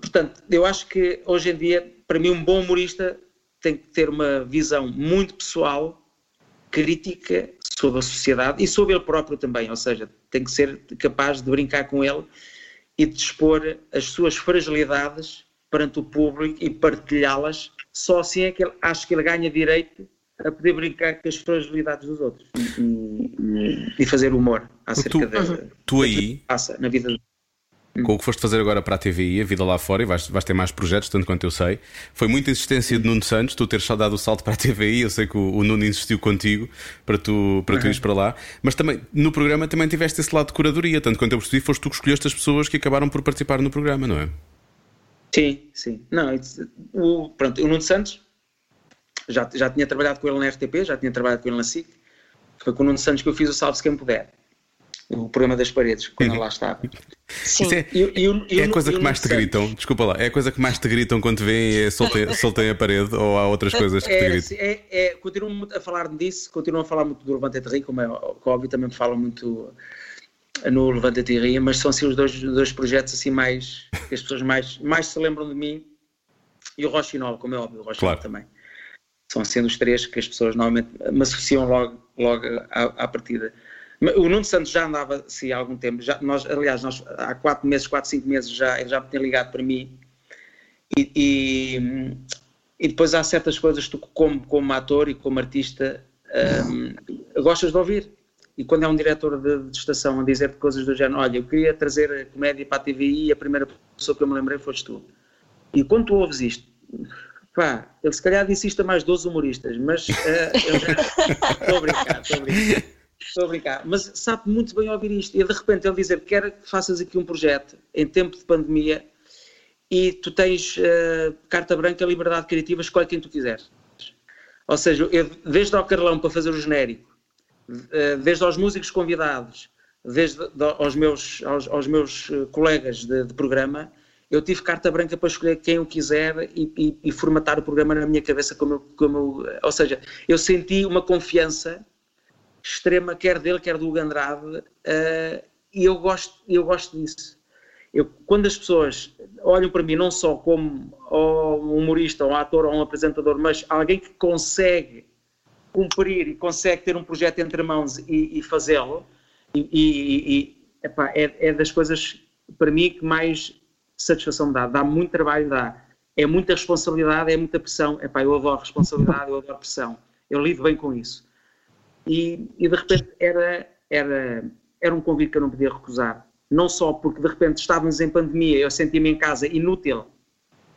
Portanto, eu acho que hoje em dia, para mim, um bom humorista tem que ter uma visão muito pessoal, crítica sobre a sociedade e sobre ele próprio também. Ou seja, tem que ser capaz de brincar com ele e de expor as suas fragilidades perante o público e partilhá-las só assim é que ele, acho que ele ganha direito a poder brincar com as fragilidades dos outros e, e fazer humor acerca tu, de, tu aí passa na vida com o que foste fazer agora para a TVI, a vida lá fora, e vais, vais ter mais projetos, tanto quanto eu sei. Foi muita insistência de Nuno Santos, tu teres só dado o salto para a TVI. Eu sei que o, o Nuno insistiu contigo para tu, para uhum. tu ires para lá, mas também no programa também tiveste esse lado de curadoria, tanto quanto eu percebi, foste tu que escolheste as pessoas que acabaram por participar no programa, não é? Sim, sim. Não, o, pronto, o Nuno Santos, já, já tinha trabalhado com ele na RTP, já tinha trabalhado com ele na SIC, foi com o Nuno Santos que eu fiz o Salve-se Quem Puder, o programa das paredes, quando ele lá estava. Sim. é, é a coisa que mais te gritam, desculpa lá, é a coisa que mais te gritam quando te veem é soltem, soltem a parede ou há outras coisas que te é, gritam? É, é, continuam a falar disso, continuam a falar muito do Levante de Rio, como é óbvio, também me falam muito no Levanta Tirria, mas são assim os dois, dois projetos assim mais que as pessoas mais, mais se lembram de mim e o Rochinol, como é óbvio, o Rochinol claro. também. São sendo os três que as pessoas normalmente me associam logo, logo à, à partida. O Nuno Santos já andava assim há algum tempo, já, nós, aliás, nós, há quatro meses, quatro, cinco meses já, ele já me tinha ligado para mim e, e, e depois há certas coisas que tu como, como ator e como artista um, gostas de ouvir e quando é um diretor de, de estação a dizer coisas do género, olha, eu queria trazer a comédia para a TVI e a primeira pessoa que eu me lembrei foste tu. E quando tu ouves isto, pá, ele se calhar disse isto a mais 12 humoristas, mas uh, eu já estou a brincar, estou a brincar. Estou a brincar, mas sabe muito bem ouvir isto. E de repente ele dizer: Quero que faças aqui um projeto em tempo de pandemia e tu tens uh, carta branca, liberdade criativa, escolhe quem tu quiseres. Ou seja, eu, desde ao Carlão para fazer o genérico, eh, desde aos músicos convidados, desde aos meus, aos, aos meus eh, colegas de, de, programa, eu tive carta branca para escolher quem eu quiser e, e, e formatar o programa na minha cabeça como como eu, ou seja, eu senti uma confiança extrema, quer dele, quer do Hugo Andrade, uh, e eu gosto, eu gosto disso. Eu, quando as pessoas olham para mim não só como um humorista, um ator ou um apresentador, mas alguém que consegue cumprir e consegue ter um projeto entre mãos e, e fazê-lo, e, e, e epá, é, é, das coisas para mim que mais satisfação me dá. Dá muito trabalho, dá. É muita responsabilidade, é muita pressão. Epá, eu adoro responsabilidade, eu adoro pressão. Eu lido bem com isso. E, e de repente era, era, era um convite que eu não podia recusar. Não só porque de repente estávamos em pandemia, eu sentia-me em casa inútil,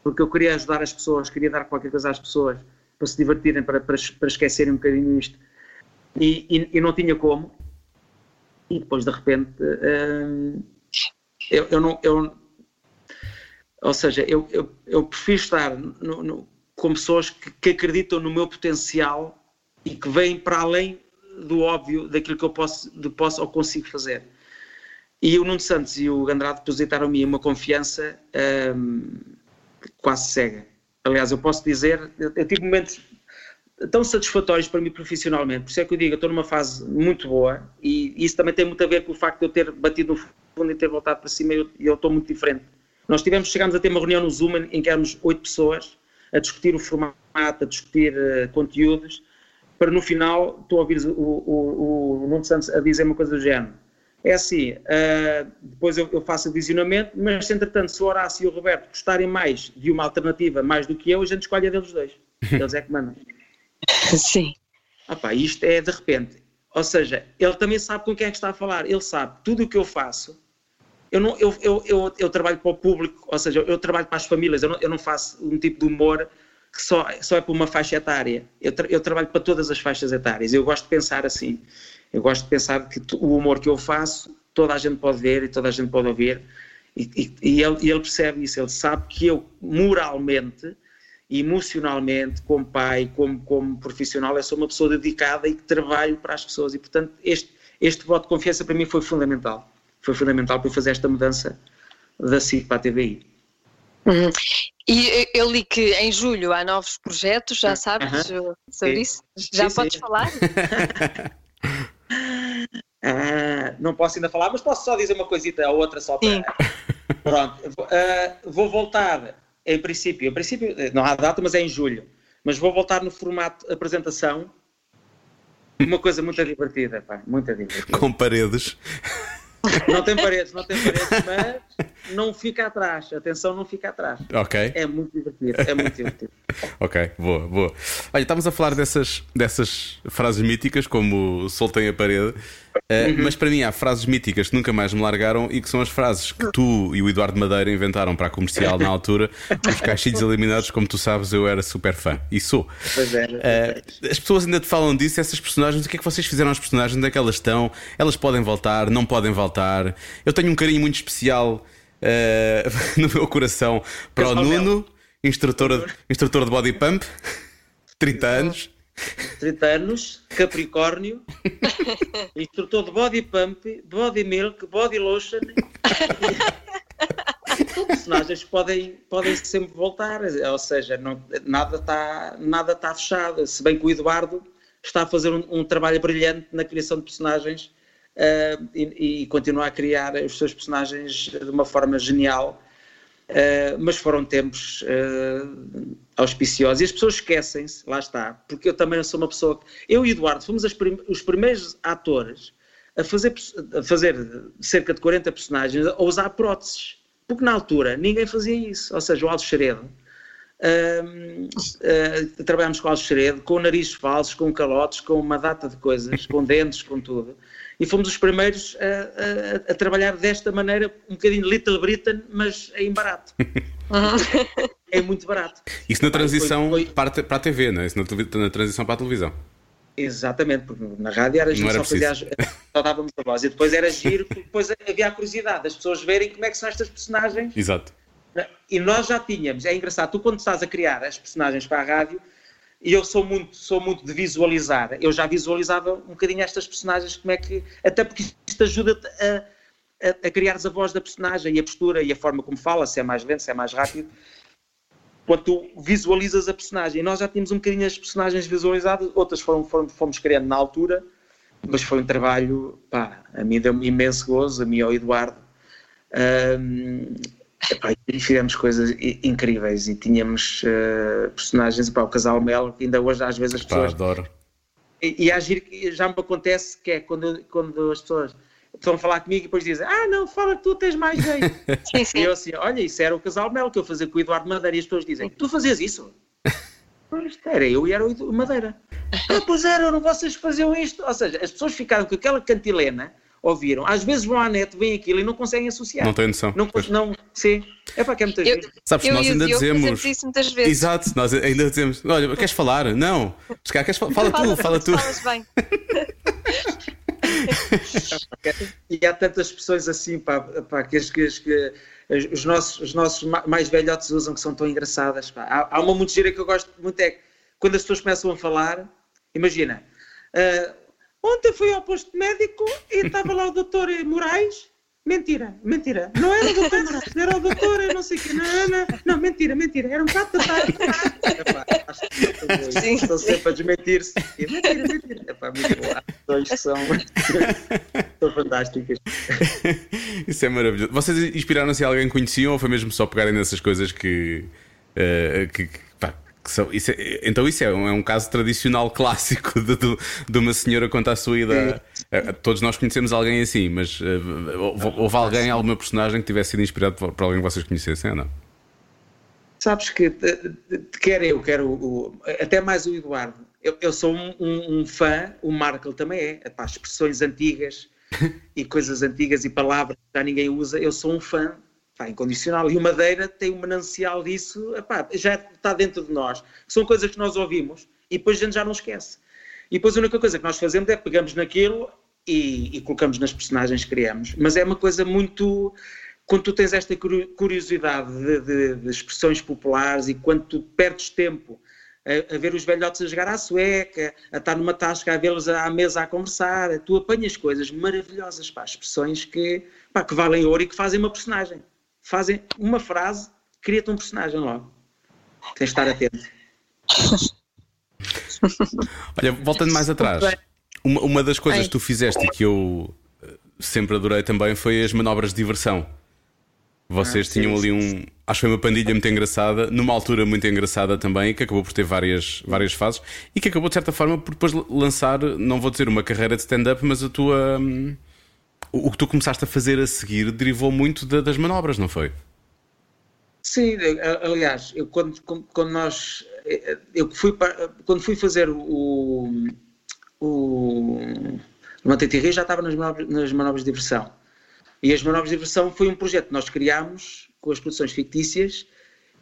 porque eu queria ajudar as pessoas, queria dar qualquer coisa às pessoas para se divertirem, para, para, para esquecerem um bocadinho isto. E, e, e, não tinha como. E depois, de repente, hum, eu, eu, não. Eu, ou seja, eu, eu, eu prefiro estar no, no, com pessoas que, que acreditam no meu potencial e que vêm para além do óbvio daquilo que eu posso, de posso ou consigo fazer. E o Nuno Santos e o Andrade depositaram-me uma confiança hum, quase cega. Aliás, eu posso dizer, eu, tive momentos tão satisfatórios para mim profissionalmente, por isso é que eu digo, eu estou numa fase muito boa e isso também tem muito a ver com o facto de eu ter batido no fundo e ter voltado para cima e eu, eu estou muito diferente. Nós tivemos, chegámos a ter uma reunião no Zoom em que éramos oito pessoas a discutir o formato, a discutir uh, conteúdos, para no final tu ouvires o, o, o Nuno Santos a dizer uma coisa do género. É assim, uh, depois eu, eu, faço o visionamento, mas se entretanto se o Horácio e o Roberto gostarem mais de uma alternativa mais do que eu, a gente escolhe a deles dois. Eles é que mandam. Sim. Ah pá, isto é de repente. Ou seja, ele também sabe com quem é que está a falar. Ele sabe tudo o que eu faço. Eu, não, eu, eu, eu, eu trabalho para o público, ou seja, eu trabalho para as famílias. Eu não, eu não faço um tipo de humor que só, só é para uma faixa etária. Eu, tra, eu trabalho para todas as faixas etárias. Eu gosto de pensar assim. Eu gosto de pensar que o humor que eu faço, toda a gente pode ver e toda a gente pode ouvir. E, e, e, ele, ele, percebe isso. Ele sabe que eu, moralmente, emocionalmente, como pai, como, como profissional, eu sou uma pessoa dedicada e que trabalho para as pessoas. E, portanto, este, este voto de confiança para mim foi fundamental. Foi fundamental para fazer esta mudança da SIC para a TVI. Uhum. E eu li que em julho há novos projetos, já sabes uhum. sobre sim. isso? Já sim, podes sim. falar? ah, não posso ainda falar, mas posso só dizer uma coisita ou outra só para. Pronto, uh, vou voltar em princípio, em princípio, não há data, mas é em julho. Mas vou voltar no formato apresentação. Uma coisa muito divertida, pá, muito divertida. Com paredes. Não tem paredes, não tem paredes, mas não fica atrás. Atenção, não fica atrás. Ok. É muito divertido, é muito divertido. ok, boa, boa. Olha, estamos a falar dessas, dessas frases míticas, como soltem a parede. Uh, uhum. Mas para mim há frases míticas que nunca mais me largaram e que são as frases que tu e o Eduardo Madeira inventaram para a comercial na altura. Os caixinhos eliminados, como tu sabes, eu era super fã e sou. Pois é. Uh, as pessoas ainda te falam disso, essas personagens. O que é que vocês fizeram às personagens? Onde é que elas estão? Elas podem voltar, não podem voltar. Eu tenho um carinho muito especial uh, no meu coração para o Nuno, instrutor, instrutor de body pump, 30 anos. 30 anos, Capricórnio, instrutor de body pump, body milk, body lotion. personagens podem, podem sempre voltar, ou seja, não, nada está nada tá fechado. Se bem que o Eduardo está a fazer um, um trabalho brilhante na criação de personagens uh, e, e continua a criar os seus personagens de uma forma genial. Uh, mas foram tempos uh, auspiciosos e as pessoas esquecem-se, lá está, porque eu também sou uma pessoa. Eu e Eduardo fomos prim os primeiros atores a fazer, a fazer cerca de 40 personagens, a usar próteses, porque na altura ninguém fazia isso. Ou seja, o Aldo Xeredo, uh, uh, trabalhámos com o Aldo Xeredo, com narizes falsos, com calotes, com uma data de coisas, com dentes, com tudo e fomos os primeiros a, a, a, trabalhar desta maneira, um bocadinho Little Britain, mas em barato. é muito barato. Isso na transição foi, foi... Para, para a TV, não é? Isso na, na, transição para a televisão. Exatamente, porque na rádio era, a gente só, fazia, só dávamos a voz e depois era giro, porque depois havia a curiosidade das pessoas verem como é que são estas personagens. Exato. E nós já tínhamos, é engraçado, tu quando estás a criar as personagens para a rádio, e eu sou muito, sou muito de visualizar. Eu já visualizava um bocadinho estas personagens, como é que. Até porque isto ajuda-te a, a, a a voz da personagem e a postura e a forma como fala, se é mais lento, se é mais rápido. Quando tu visualizas a personagem. E nós já tínhamos um bocadinho as personagens visualizadas, outras foram, foram, fomos criando na altura, mas foi um trabalho, pá, a mim deu-me imenso gozo, a mim ao Eduardo. Um, Epá, e fizemos coisas incríveis e tínhamos uh, personagens, epá, o casal Mel, que ainda hoje às vezes as pessoas. Pá, adoro. E, e agir, já me acontece que é quando, quando as pessoas estão a falar comigo e depois dizem: Ah, não, fala que tu tens mais jeito. sim, sim. E eu assim: Olha, isso era o casal Mel que eu fazia com o Eduardo Madeira. E as pessoas dizem: Tu fazias isso? era eu e era o Madeira. ah, pois era, vocês faziam isto. Ou seja, as pessoas ficaram com aquela cantilena ouviram. Às vezes vão à net, veem aquilo e não conseguem associar. Não têm noção. Não, não sim. É para que é muita eu, Sabes, eu, nós ainda eu, dizemos. isso muitas vezes. Exato, nós ainda dizemos: olha, queres falar? Não. Queres falar? Fala tu, fala tu. Falas bem. e há tantas expressões assim, pá, pá que, que, que os, nossos, os nossos mais velhotes usam que são tão engraçadas. Pá. Há, há uma muito gira que eu gosto muito, é quando as pessoas começam a falar, imagina. Uh, Ontem fui ao posto médico e estava lá o doutor Moraes. Mentira, mentira. Não era o doutor Moraes, era o doutor não sei o que. Não, não, não, mentira, mentira. Era um bocado da tarde. Sim. Estão sempre a desmentir-se. Mentira, mentira. Epá, muito boa. Dois que são, são fantásticas. Isso é maravilhoso. Vocês inspiraram-se em alguém que conheciam ou foi mesmo só pegarem nessas coisas que, uh, que, são, isso é, então isso é um, é um, caso tradicional clássico de, de, de, uma senhora quanto à sua ida. É, todos nós conhecemos alguém assim, mas uh, houve alguém, alguma personagem que tivesse sido inspirado por, por alguém que vocês conhecessem ou não? Sabes que quer eu, quer o, o, até mais o Eduardo. Eu, eu sou um, um, um, fã, o Markle também é. Epá, expressões antigas e coisas antigas e palavras que já ninguém usa. Eu sou um fã pá, incondicional. E o Madeira tem um manancial disso, epá, já está dentro de nós. São coisas que nós ouvimos e depois a gente já não esquece. E depois a única coisa que nós fazemos é pegamos naquilo e, e colocamos nas personagens que criamos. Mas é uma coisa muito. Quando tu tens esta curiosidade de, de, de expressões populares e quando tu perdes tempo a, a, ver os velhotes a jogar à sueca, a estar numa tasca a vê-los à mesa a conversar, tu apanhas coisas maravilhosas, pá, expressões que, pá, que valem ouro e que fazem uma personagem fazem uma frase, cria-te um personagem logo. Tens de estar atento. Olha, voltando mais atrás, uma, uma das coisas que tu fizeste e que eu eh, sempre adorei também foi as manobras de diversão. Vocês ah, tinham ali um. Acho que foi uma pandilha muito engraçada, numa altura muito engraçada também, que acabou por ter várias, várias fases e que acabou de certa forma por depois lançar, não vou dizer uma carreira de stand-up, mas a tua. Hum, o que tu começaste a fazer a seguir derivou muito de, das manobras, não foi? Sim, aliás, eu quando, quando nós eu fui quando fui fazer o, o TTR já estava nas manobras, nas manobras de diversão e as manobras de diversão foi um projeto que nós criámos com as produções fictícias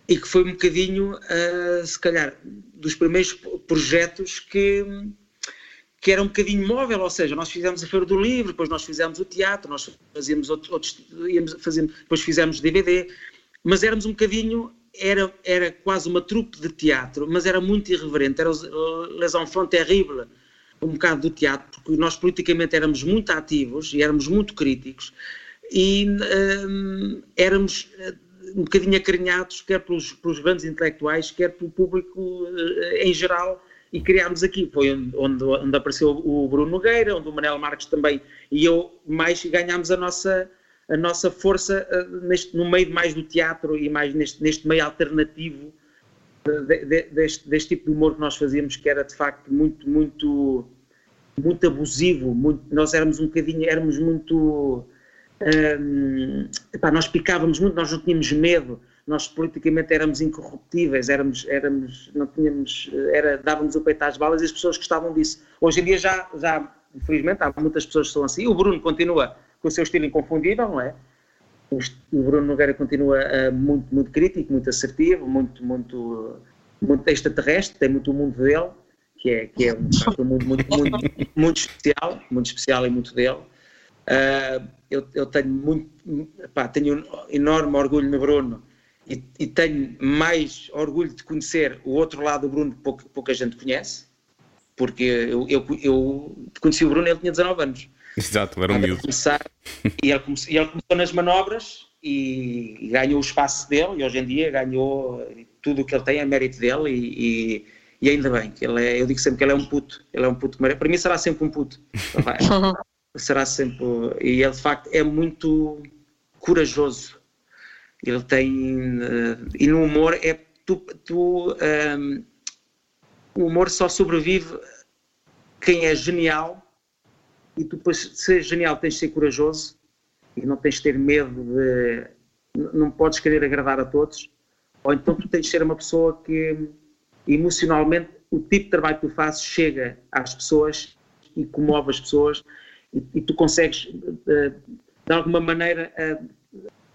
e que foi um bocadinho, uh, se calhar, dos primeiros projetos que que era um bocadinho móvel, ou seja, nós fizemos a Feira do Livro, depois nós fizemos o teatro, nós fazíamos outros, outros íamos fazendo, depois fizemos DVD, mas éramos um bocadinho, era, era quase uma trupe de teatro, mas era muito irreverente, era Les Enfants Terribles, um bocado do teatro, porque nós politicamente éramos muito ativos e éramos muito críticos, e hum, éramos eh, um bocadinho acarinhados, quer pelos, pelos grandes intelectuais, quer pelo público eh, em geral, e criámos aqui, foi onde, onde apareceu o Bruno Nogueira, onde o Manel Marques também e eu mais ganhámos a nossa, a nossa força uh, neste, no meio mais do teatro e mais neste, neste meio alternativo de, de, deste, deste tipo de humor que nós fazíamos, que era de facto muito, muito, muito abusivo, muito, nós éramos um bocadinho, éramos muito, um, epá, nós picávamos muito, nós não tínhamos medo, nós politicamente éramos incorruptíveis, éramos, éramos, não tínhamos, era, dávamos o peito às balas e as pessoas gostavam disso. Hoje em dia já, já infelizmente, há muitas pessoas que são assim. O Bruno continua com o seu estilo inconfundível, não é? O Bruno Nogueira continua uh, muito, muito crítico, muito assertivo, muito, muito, muito extraterrestre, tem muito o mundo dele, que é, que é um, um mundo muito, muito, muito especial, muito especial e muito dele. Uh, eu, eu, tenho muito, pá, tenho um enorme orgulho no Bruno, e, e, tenho mais orgulho de conhecer o outro lado do Bruno que pouca, pouca gente conhece, porque eu, eu, eu, conheci o Bruno ele tinha 19 anos. Exato, era um miúdo. E ele, começou, e ele começou nas manobras e, e, ganhou o espaço dele e hoje em dia ganhou tudo o que ele tem, é mérito dele e, e, e ainda bem, que ele é, eu digo sempre que ele é um puto, ele é um puto, para mim será sempre um puto, será sempre, e ele de facto é muito corajoso ele tem. Uh, e no humor é. Tu, tu, um, ehm, o humor só sobrevive quem é genial e tu, para ser genial, tens de ser corajoso e não tens de ter medo de. Não podes querer agradar a todos, ou então tu tens de ser uma pessoa que emocionalmente o tipo de trabalho que tu fazes chega às pessoas e comove as pessoas e, e tu consegues, uh, de alguma maneira, uh,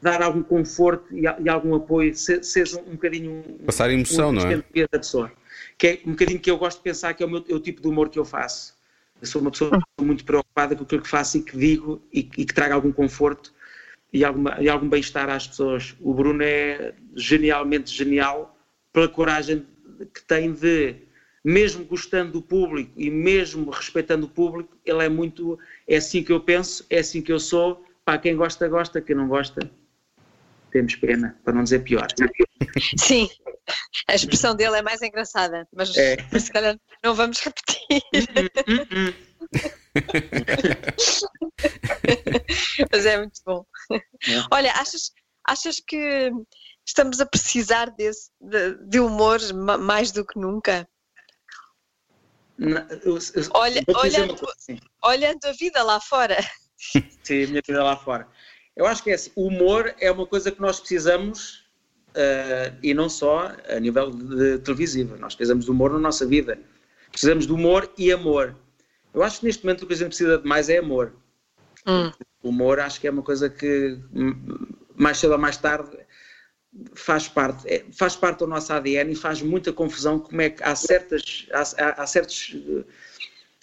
dar algum conforto e, e algum apoio, seja um, um bocadinho. Passar emoção, um, não é? Da pessoa. Que é um bocadinho que eu gosto de pensar que é o, meu, é o tipo de humor que eu faço. Eu sou uma pessoa muito preocupada com aquilo que faço e que digo e, e que traga algum conforto e, alguma, e algum bem-estar às pessoas. O Bruno é genialmente genial pela coragem que tem de, mesmo gostando do público e mesmo respeitando o público, ele é muito. É assim que eu penso, é assim que eu sou. Para quem gosta, gosta, quem não gosta, temos pena, para não dizer pior. Sim, a expressão dele é mais engraçada, mas é. se calhar não vamos repetir. mas é muito bom. É. Olha, achas, achas que estamos a precisar desse, de, de humor ma- mais do que nunca. Na- eu- eu- Olha- olhando-. Olhando a vida lá fora. Sim, a minha vida lá fora. Eu acho que é assim, o humor é uma coisa que nós precisamos eh, e não só a nível de, televisivo. Nós precisamos de humor na nossa vida. Precisamos de humor e amor. Eu acho que neste momento o que a gente precisa de mais é amor. Hum. O humor acho que é uma coisa que hum, mais cedo ou mais tarde faz parte, é- faz parte do nosso ADN e faz muita confusão como é que há certas há, há- certos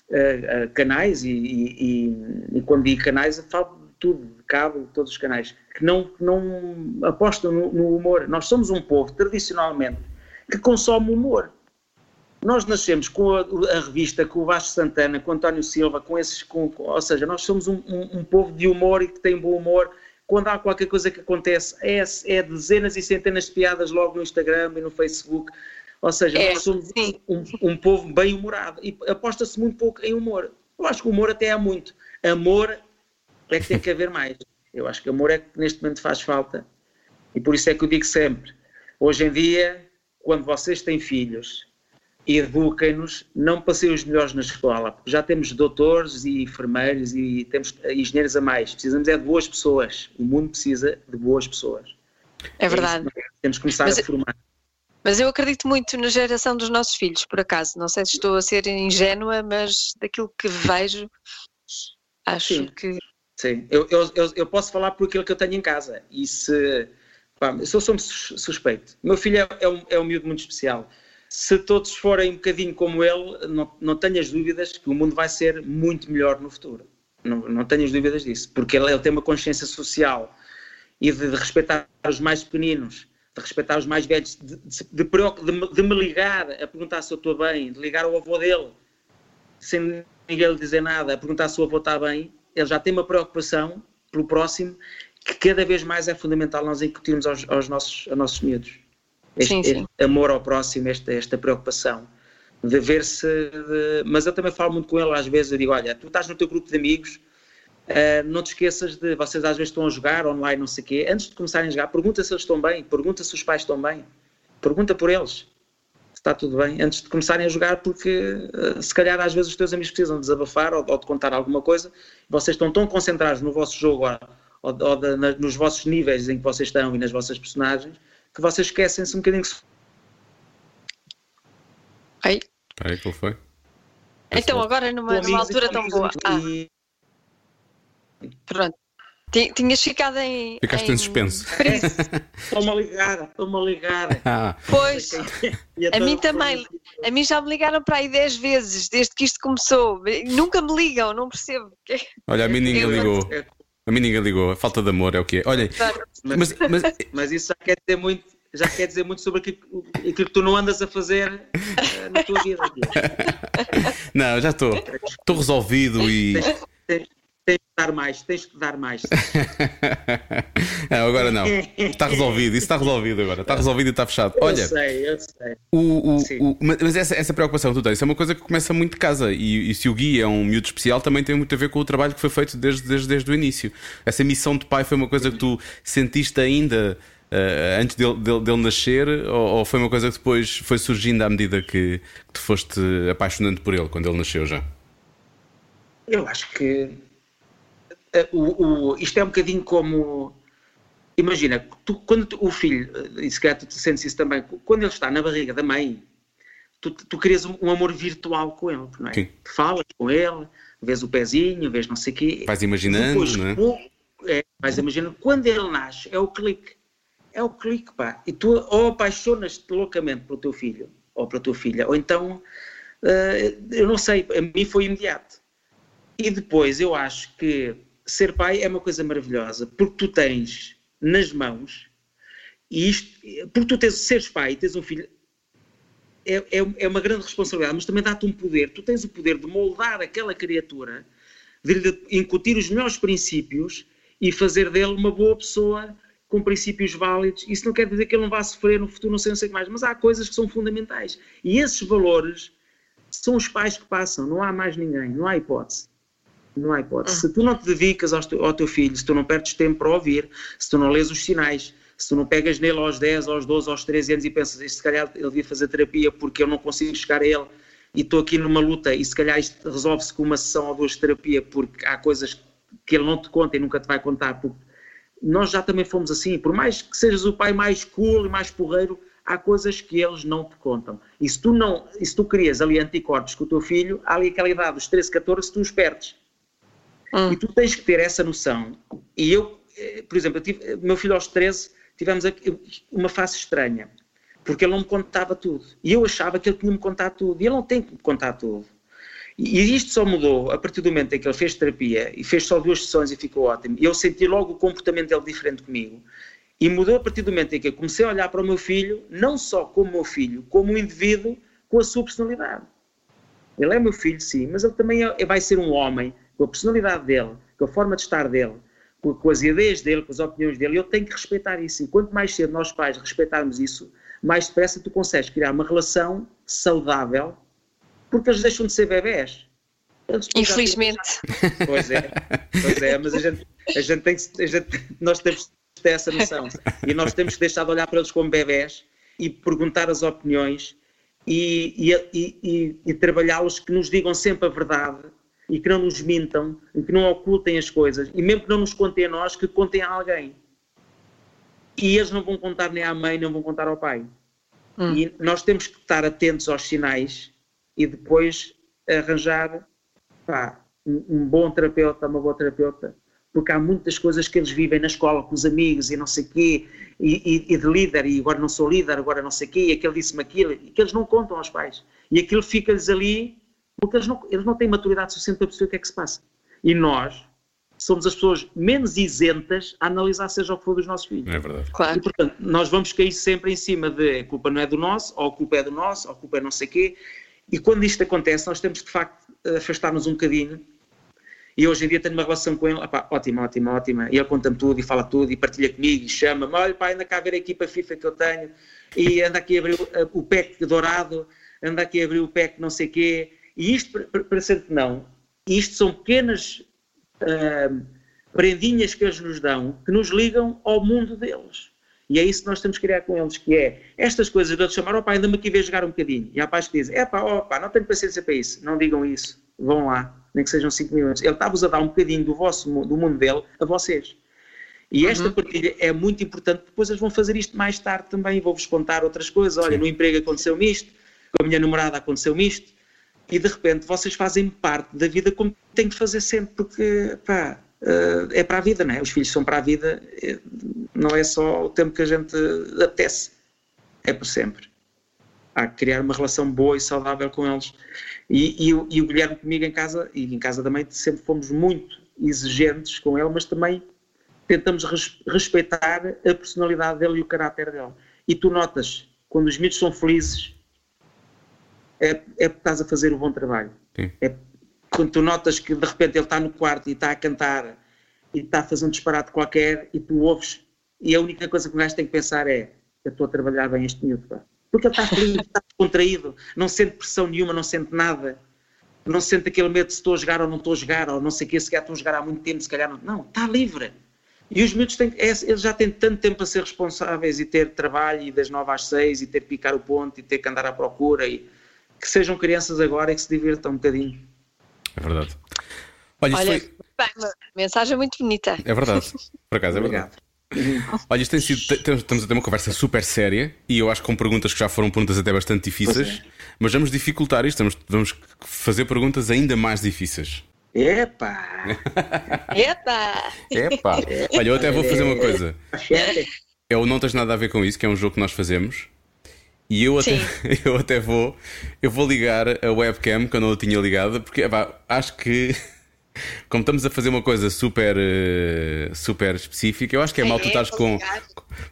eh, eh, canais e, e- e- e quando digo canais falo tudo, de cabo, todos os canais, que não, que não apostam no, no humor. Nós somos um povo, tradicionalmente, que consome humor. Nós nascemos com a, a revista, com o Vasco Santana, com o António Silva, com esses, com, com- ou seja, nós somos um, um- um povo de humor e que tem bom humor. Quando há qualquer coisa que acontece, é, é dezenas e centenas de piadas logo no Instagram e no Facebook. Ou seja, É, nós somos um, um povo bem humorado e aposta-se muito pouco em humor. Eu acho que o humor até há muito. Amor é que tem que haver mais. Eu acho que amor é que neste momento faz falta. E por isso é que eu digo sempre: hoje em dia, quando vocês têm filhos, eduquem-nos, não passem os melhores na escola, porque já temos doutores e enfermeiros e temos engenheiros a mais. Precisamos é de boas pessoas. O mundo precisa de boas pessoas. É verdade. isso, temos que começar Mas- a formar. Mas eu acredito muito na geração dos nossos filhos, por acaso. Não sei se estou a ser ingênua, mas daquilo que vejo, acho Sim. que. Sim, eu, eu, eu, eu posso falar por aquilo que eu tenho em casa. E se. Pá, eu sou, sou sus- suspeito. Meu filho é, é, um, é um miúdo muito especial. Se todos forem um bocadinho como ele, não, não tenhas dúvidas que o mundo vai ser muito melhor no futuro. Não, não tenhas dúvidas disso. Porque ele, ele tem uma consciência social e de, de respeitar os mais pequeninos, de respeitar os mais velhos, de, de, de me ligar a perguntar se eu estou bem, de ligar ao avô dele, sem ninguém lhe dizer nada, a perguntar se o avô está bem, ele já tem uma preocupação pelo próximo que cada vez mais é fundamental nós incutirmos aos, aos nossos, aos nossos miúdos. Este, Sim, sim. este amor ao próximo, esta, esta preocupação de ver se. de- Mas eu também falo muito com ele às vezes, eu digo: olha, tu estás no teu grupo de amigos, ah, não te esqueças de. Vocês às vezes estão a jogar online, não sei o quê. Antes de começarem a jogar, pergunta se eles estão bem, pergunta se os pais estão bem, pergunta por eles está tudo bem, antes de começarem a jogar, porque ah, se calhar às vezes os teus amigos precisam desabafar ou, ou de contar alguma coisa, vocês estão tão concentrados no vosso jogo ou, ou, ou da- na- nos vossos níveis em que vocês estão e nas vossas personagens, que vocês esquecem-se um bocadinho que se Ai, aí, que ele foi? então, agora numa, numa altura tão boa. Ah, e- pronto. Ti- Tinhas ficado em. Ficaste em suspenso. frise. Estou-me a ligar, estou-me a ligar. Ah, Pois, a então- mim também. A mim já me ligaram para aí 10 vezes, desde que isto começou. Nunca me ligam, não percebo. olha, a mim ninguém Eu- ligou. É, A mim ninguém ligou. A falta de amor é o que é. Olhem, Mas, mas, mas mas isso já quer dizer muito, já quer dizer muito sobre aquilo, aquilo que tu não andas a fazer eh, na tua vida. não, já estou. Estou resolvido e. Tens, tens, tens de dar mais, tens de dar mais. não, agora não. Está resolvido, isso está resolvido agora. Está resolvido e está fechado. Olha, eu sei, eu sei. O, o- o- mas essa, essa preocupação que tu tens é uma coisa que começa muito de casa. E, e se o Gui é um miúdo especial, também tem muito a ver com o trabalho que foi feito desde, desde, desde o início. Essa missão de pai foi uma coisa que tu sentiste ainda eh, antes dele, dele, dele nascer, ou, ou foi uma coisa que depois foi surgindo à medida que, que tu foste apaixonante por ele, quando ele nasceu já? Eu acho que o, o- isto é um bocadinho como. Imagina, tu, quando tu- o filho, eh, e se calhar tu te sentes isso também, quando ele está na barriga da mãe, tu, tu crias um, um amor virtual com ele, não é? Sim. Tu falas com ele, vês o pezinho, vês não sei o quê. Vais imaginando, Depois, não é? o- é, vais imaginando, quando ele nasce, é o clique. É o clique, pá. E tu ou apaixonas-te loucamente pelo teu filho, ou pela tua filha, ou então, eh, eu não sei, a mim foi imediato. E depois eu acho que ser pai é uma coisa maravilhosa, porque tu tens nas mãos, e isto, porque tu tens, seres pai e tens um filho, é, é, é uma grande responsabilidade, mas também dá-te um poder. Tu tens o poder de moldar aquela criatura, de lhe incutir os melhores princípios e fazer dele uma boa pessoa com princípios válidos. Isso não quer dizer que ele não vá sofrer no futuro, não sei, não sei o que mais, mas há coisas que são fundamentais. E esses valores são os pais que passam, não há mais ninguém, não há hipótese. Não há hipótese. Se tu não te dedicas ao teu, ao teu filho, se tu não perdes tempo para ouvir, se tu não lês os sinais, Se tu não pegas nele aos 10, aos 12, aos 13 anos e pensas, "Este, se calhar ele devia fazer terapia porque eu não consigo chegar a ele e estou aqui numa luta e se calhar isto resolve-se com uma sessão ou duas de terapia porque há coisas que ele não te conta e nunca te vai contar. Porque nós já também fomos assim, por mais que sejas o pai mais cool e mais porreiro, há coisas que eles não te contam. E se tu, não, e se tu crias ali anticorpos com o teu filho, há ali aquela idade dos 13, 14, tu os perdes. Hum. E tu tens que ter essa noção. E eu, eh, por exemplo, eu tive, meu filho aos 13, tivemos uma fase estranha, porque ele não me contava tudo. E eu achava que ele tinha-me contado tudo. E ele não tem que me contar tudo. E isto só mudou a partir do momento em que ele fez terapia e fez só duas sessões e ficou ótimo. E eu senti logo o comportamento dele diferente comigo. E mudou a partir do momento em que eu comecei a olhar para o meu filho, não só como meu filho, como um indivíduo com a sua personalidade. Ele é meu filho, sim, mas ele também é- vai ser um homem com a personalidade dele, com a forma de estar dele, com, com as ideias dele, com as opiniões dele. Eu tenho que respeitar isso. E quanto mais cedo nós pais respeitarmos isso, mais depressa tu consegues criar uma relação saudável, porque eles deixam de ser bebés. Têm- Infelizmente. Pois é, pois é, mas a gente, a gente tem que, a gente, nós temos que ter essa noção. E nós temos que deixar de olhar para eles como bebés e perguntar as opiniões e, e, e- e trabalhá-los que nos digam sempre a verdade e que não nos mintam, e que não ocultem as coisas, e mesmo que não nos contem a nós, que contem a alguém. E eles não vão contar nem à mãe, não vão contar ao pai. Hum. E nós temos que estar atentos aos sinais e depois arranjar pá, um, um bom terapeuta, uma boa terapeuta, porque há muitas coisas que eles vivem na escola com os amigos e não sei quê, e, e- e de líder, e agora não sou líder, agora não sei quê, e aquele disse-me aquilo, e que eles não contam aos pais. E aquilo fica-lhes ali, porque eles não, eles não têm maturidade suficiente para perceber o que é que se passa. E nós somos as pessoas menos isentas a analisar seja o que for dos nossos filhos. É verdade. E, Claro. portanto, nós vamos cair sempre em cima de a culpa não é do nosso, ou a culpa é do nosso, ou a culpa é não sei quê. E quando isto acontece, nós temos que, de facto, afastar-nos um bocadinho. E hoje em dia tenho uma relação com ele, opá, ótima, ótima, ótima. E ele conta-me tudo e fala tudo e partilha comigo e chama-me: olha, pai, anda cá a ver a equipa FIFA que eu tenho e anda aqui a abrir o, o pack dourado, anda aqui a abrir o pack não sei quê. E isto, parecendo que não, isto são pequenas ahm, prendinhas que eles nos dão que nos ligam ao mundo deles. E é isso que nós temos que criar com eles, que é estas coisas de eles chamar, ó pai, anda-me aqui ver jogar um bocadinho. E há pais que dizem, é pá, ó pá, não tenho paciência para isso. Não digam isso. Vão lá, nem que sejam 5 minutos. Ele está-vos a dar um bocadinho do, vosso, do mundo dele a vocês. E esta partilha é muito importante, porque depois eles vão fazer isto mais tarde também, vou-vos contar outras coisas. Olha, no emprego aconteceu-me isto, com a minha namorada aconteceu-me isto, e de repente vocês fazem parte da vida como têm que fazer sempre, porque pá, eh, é para a vida, não é? Os filhos são para a vida, eh, não é só o tempo que a gente apetece, é para sempre. Há que criar uma relação boa e saudável com eles. E, e e o Guilherme comigo em casa, e em casa também sempre fomos muito exigentes com ele, mas também tentamos res- respeitar a personalidade dele e o caráter dele. E tu notas, quando os miúdos são felizes, é, é porque estás a fazer o bom trabalho. Sim. É quando tu notas que de repente ele está no quarto e está a cantar e está a fazer um disparate qualquer e tu ouves e a única coisa que o gajo tem que pensar é eu estou a trabalhar bem este miúdo, pá. Porque ele está feliz, está contraído, não sente pressão nenhuma, não sente nada. Não sente aquele medo de se estou a jogar ou não estou a jogar, ou não sei o que, se calhar estou a jogar há muito tempo, se calhar não. Não, está livre. E os miúdos têm, é, eles já têm tanto tempo a ser responsáveis e ter trabalho e das nove às seis e ter que picar o ponto e ter que andar à procura e que sejam crianças agora e que se divirtam um bocadinho. É verdade. Olha, isto Olha, foi. bem, uma mensagem muito bonita. É verdade. Por acaso é verdade. Obrigado. Olha, isto tem sido. Estamos a ter uma conversa super séria e eu acho que com perguntas que já foram perguntas até bastante difíceis, mas vamos dificultar isto, vamos, vamos fazer perguntas ainda mais difíceis. Epá! Eita! Epá! Olha, eu até vou fazer uma coisa. Chefe. Eu não tens nada a ver com isso, que é um jogo que nós fazemos. E eu até, Sim. eu até vou, eu vou ligar a webcam que eu não a tinha ligada, porque epá, acho que como estamos a fazer uma coisa super, eh, super específica, eu acho que é Ah, mal tu é? estás com. ligar.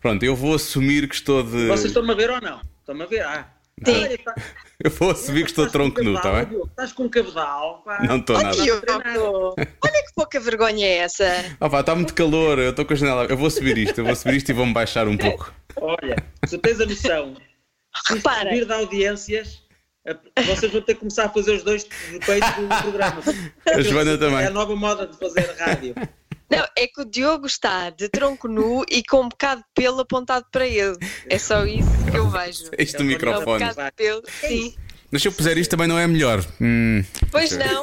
Pronto, eu vou assumir que estou de. Vocês estão-me a ver ou não? Estão-me a ver? Ah. Sim. Olha, tá- Eu vou assumir que estou de tronco nu, está bem? Estás com um cabedal, pá. Não estou nada. Diogo! Olha que pouca vergonha é essa. Ah, pá, está muito calor, eu estou com a janela. Eu vou subir isto, eu vou subir isto e vou-me baixar um pouco. Olha, se tens a noção, Repara. subir de audiências, vocês vão ter que começar a fazer os dois de peito do programa. A Joana também. É a nova moda de fazer rádio. Não, é que o Diogo está de tronco nu e com um bocado de pelo apontado para ele. É só isso que eu vejo. Do É um microfone. bocado de pelo. Sim. Mas se eu puser isto também não é melhor. Hum, Pois não.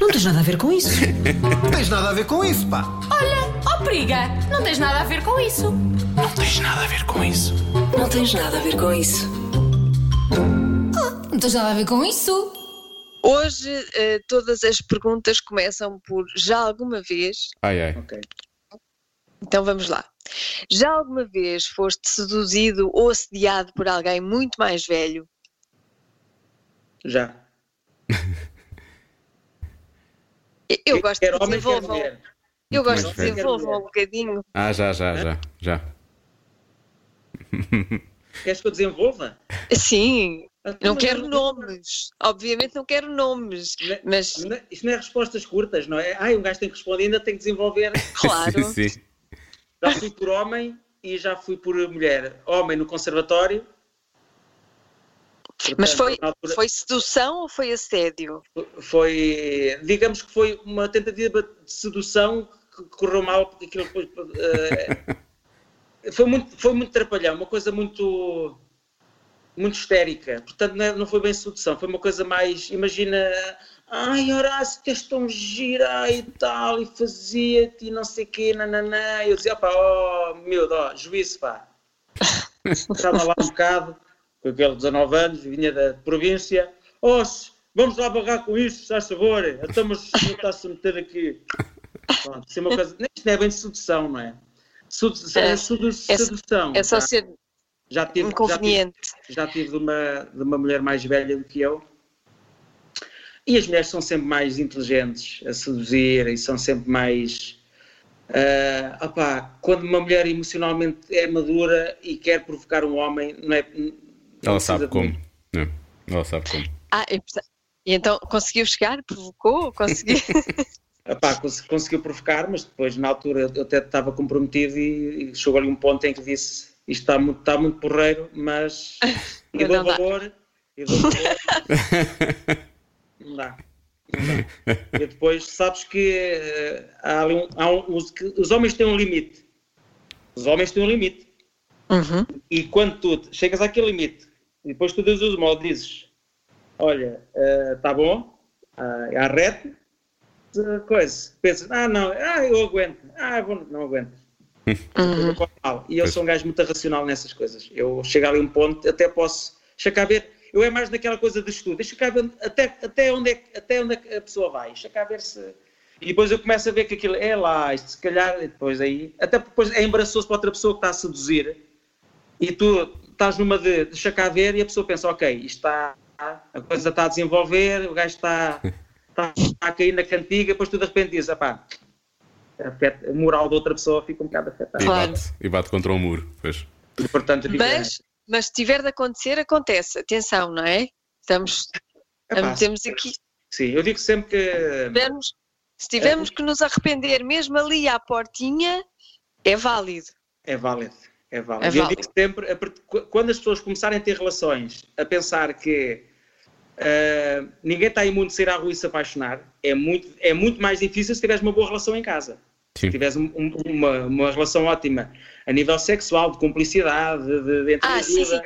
Não tens nada a ver com isso. Não tens nada a ver com isso, pá. Olha, ó periga, não tens nada a ver com isso. Não tens nada a ver com isso. Não tens nada a ver com isso. Hoje eh, todas as perguntas começam por já alguma vez. ai ai. Ok. Então vamos lá. Já alguma vez foste seduzido ou assediado por alguém muito mais velho? Já. Eu- Eu gosto Quer que homem, quer desenvolvam. mulher. Eu gosto que velho. desenvolvam um bocadinho. Ah, já, já, já, já. Queres que eu desenvolva? Sim, não Mas quero nomes. Obviamente não quero nomes. Não- Mas, não- Isto não é respostas curtas, não é? Ai, um gajo tem que responder, ainda tem que desenvolver. claro. sim, sim. Já fui por homem e já fui por mulher. Homem no conservatório. Mas Portanto, foi, na altura- foi sedução ou foi assédio? foi, digamos que foi uma tentativa de sedução correu mal, porque aquilo depois, eh, foi, muito, foi muito trapalhão, uma coisa muito, muito histérica. Portanto, não, é- não foi bem sedução, foi uma coisa mais, imagina, ai Horácio, que és tão gira e tal, e fazia-te e não sei o quê, nananã. Eu dizia, pá, oh, meu, ó, juízo, pá. Estava lá um bocado, com aqueles 19 anos, vinha da província. Oh, vamos lá barrar com isto, se faz favor. Está-se a meter aqui. Pronto, isso é uma coisa. Isto não é bem sedução, não é? Sedução. É, É, sedu- é- sedução. É só já, ser já tive, já tive, inconveniente. já tive de, uma, de uma mulher mais velha do que eu. E as mulheres são sempre mais inteligentes a seduzir e são sempre mais. ah, opá, quando uma mulher emocionalmente é madura e quer provocar um homem, não é. não Ela sabe como. Não, ela sabe como. Ah, e, porta- e então conseguiu chegar? Provocou? Conseguiu? Epá, cons- conseguiu provocar, mas depois na altura eu até estava comprometido e, e chegou ali um ponto em que disse isto está muito, está muito porreiro, mas e Mas dou valor, e dou valor. não dá. Não dá. E depois sabes que eh, há um, há um- os, os homens têm um limite. Os homens têm um limite. Uhum. E quando tu chegas àquele limite, e depois tu dizes o mal, dizes: Olha, está bom, uh, arrete, uh, coisa. Pensas: Ah, não, ah, eu aguento, ah, vou, não aguento. Uhum. E eu sou um gajo muito racional nessas coisas. Eu chego ali a um ponto, até posso. Deixa cá ver. Eu é mais naquela coisa de estudo. Deixa cá ver até, até, onde é, que- até onde é que a pessoa vai. Deixa cá ver se. E depois eu começo a ver que aquilo é lá, isto se calhar, e depois aí. Até depois é embaraçoso para outra pessoa que está a seduzir e tu estás numa de deixa cá ver e a pessoa pensa, ok, isto está, a coisa está a desenvolver, o gajo está, está a cair na cantiga, depois tu de repente dizes, pá, a moral da outra pessoa fica um bocado afetada. E, Claro. bate, e bate contra o muro. Pois. E, portanto, eu digo, Mas, mas se tiver de acontecer, acontece. Atenção, não é? Estamos a "Epá, metemos aqui. Sim, eu digo sempre que Se tivermos, se tivermos que nos arrepender mesmo ali à portinha, é válido. é válido. É válido. É E eu válido. digo sempre, quando as pessoas começarem a ter relações, a pensar que ah, ninguém está imune de sair à rua e se apaixonar, é muito, é muito mais difícil se tiveres uma boa relação em casa. Sim. Se tiveres um- um- uma, uma relação ótima a nível sexual, de cumplicidade, de, de Ah, sim, entreajuda,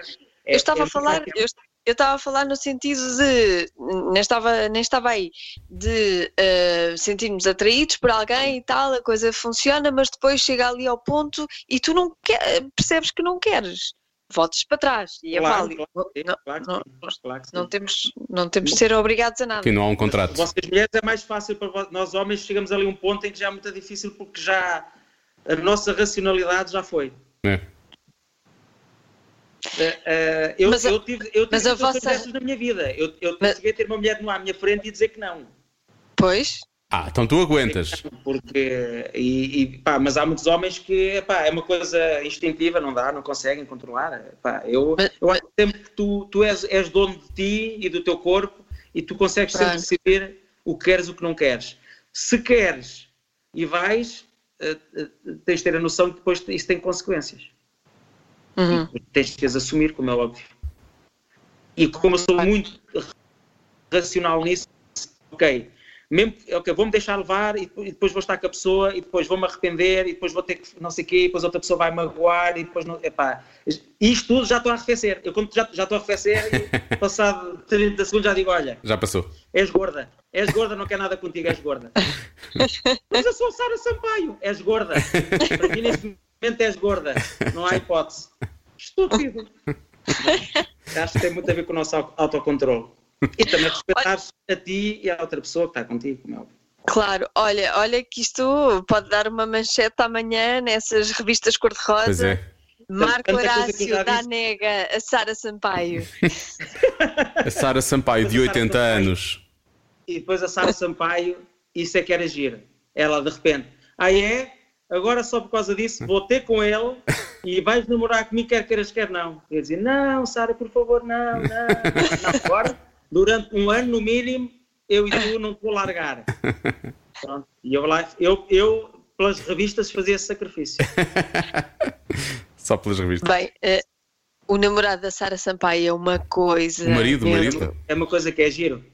é- Eu estava é a falar, eu, eu estava a falar no sentido de nem estava, nem estava aí, de eh, sentirmos atraídos por alguém e tal, a coisa funciona, mas depois chega ali ao ponto e tu não quer, percebes que não queres, voltas para trás e é Claro, válido. claro que não, claro que não, sim, claro que sim. não temos, não temos de ser obrigados a nada. Aqui não há um contrato. Vocês mulheres é mais fácil para nós homens, chegamos ali a um ponto em que já é muito difícil porque já a nossa racionalidade já foi. É. Eh, eh, eu, Mas a- eu tive, eu tive mas a vossa- na minha vida. Eu, eu Mas- cheguei a ter uma mulher numa à minha frente e dizer que não. Pois, Ah, então tu aguentas. Porque, e, e, pá, mas há muitos homens que pá, é uma coisa instintiva, não dá, não conseguem controlar. Pá, eu, eu acho sempre que tu, tu és, és dono de ti e do teu corpo e tu consegues sempre decidir o que queres e o que não queres. Se queres e vais, eh, eh, tens de ter a noção que depois isso tem consequências. Uhum. E tens de as assumir, como é óbvio. E como eu sou muito racional nisso, ok, Mesmo ok, vou-me deixar levar e, e depois vou estar com a pessoa e depois vou-me arrepender e depois vou ter que não sei o quê, e depois outra pessoa vai magoar e depois não. Epá, isto tudo já estou a arrefecer. Eu quando já, já estou a arrefecer e passado 30 segundos já digo: olha, Já passou. és gorda, és gorda, não quer nada contigo, és gorda. Mas eu sou Sara Sampaio, és gorda. Para mim neste momento és gorda, não há hipótese. Estúpido. Acho que tem muito a ver com o nosso au- autocontrole. E também respeitar a ti e a outra pessoa que está contigo, como é óbvio. Claro, olha, olha que isto pode dar uma manchete amanhã nessas revistas Pois cor-de-rosa. é. Marco Horácio da disse. Nega, a Sara Sampaio. A Sara Sampaio, de Mas a Sara 80 Sampaio- anos. E depois a Sara Sampaio, isso é que era gira. Ela de repente, ah é? Agora só por causa disso vou ter com ele e vais namorar comigo, quer queiras, quer não. Eu dizia, não, Sara, por favor, não, não. não. Agora, durante um ano no mínimo, eu e tu não te vou largar. Pronto. E eu lá, eu, eu pelas revistas fazia esse sacrifício. Só pelas revistas. Bem, eh, o namorado da Sara Sampaio é uma coisa. O marido, o marido. É uma coisa que é giro.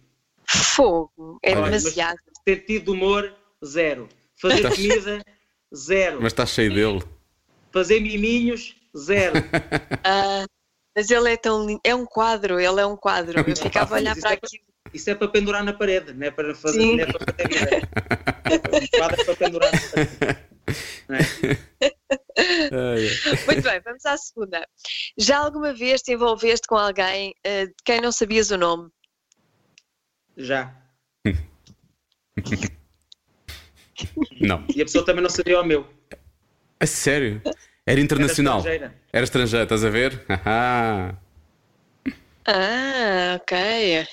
Fogo, é Olha, mas- demasiado. Ter tido humor, zero. Fazer Estás- comida, zero. Mas está cheio dele. Fazer miminhos, zero. Ah, mas ele é tão lindo. É um quadro, ele é um quadro. Eu ficava a olhar para é aquilo. Isso é para pendurar na parede, não é para fazer, Sim. não é para fazer vida. Um quadro para pendurar na parede. É? Muito bem, vamos à segunda. Já alguma vez te envolveste com alguém eh, de quem não sabias o nome? Já. Não. E a pessoa também não sabia o meu. A sério? Era Era internacional. estrangeira. Era estrangeiro, estás a ver? Ah, Ah, ok.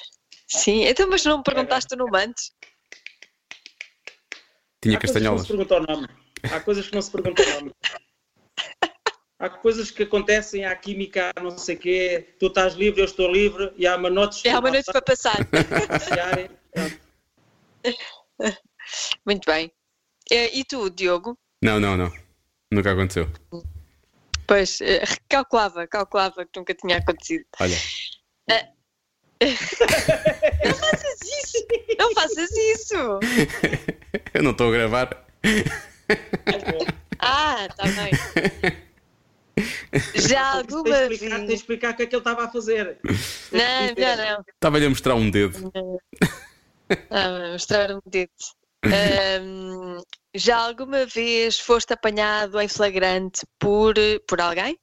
Sim, então, mas não me perguntaste o nome antes? Tinha Há coisas que não castanholas. se pergunta o nome. Há coisas que não se pergunta o nome. Há coisas que acontecem, há química, há não sei o quê. Tu estás livre, eu estou livre, e há uma noite. É uma noite para passar. Muito bem. Eh, E tu, Diogo? Não, não, não. Nunca aconteceu. Pois, eh, calculava, calculava que nunca tinha acontecido. Olha, Não faças isso! Não faças isso! eu não estou a gravar. Ah, está bem. Já alguma vez. explicar, de explicar o que é que ele estava a fazer. Não, não, não. Estava-lhe a mostrar um dedo. Ah, mostrar um dedo. Ahm, já alguma vez foste apanhado em flagrante por, por alguém?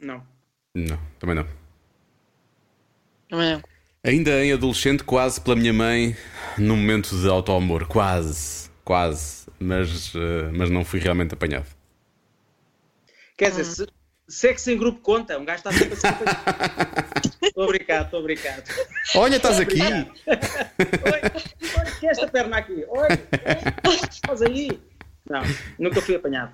Não. Não, também não. Não. Ainda em adolescente, quase pela minha mãe, num momento de auto-amor. Quase, quase. Mas, eh, mas não fui realmente apanhado. Quer dizer, se, sexo em grupo conta, um gajo está sempre a ser. Estou a brincar, estou a brincar. Olha, estás aqui! Olha, que é esta perna aqui. Oi, oi, estás aí. Não, nunca fui apanhado.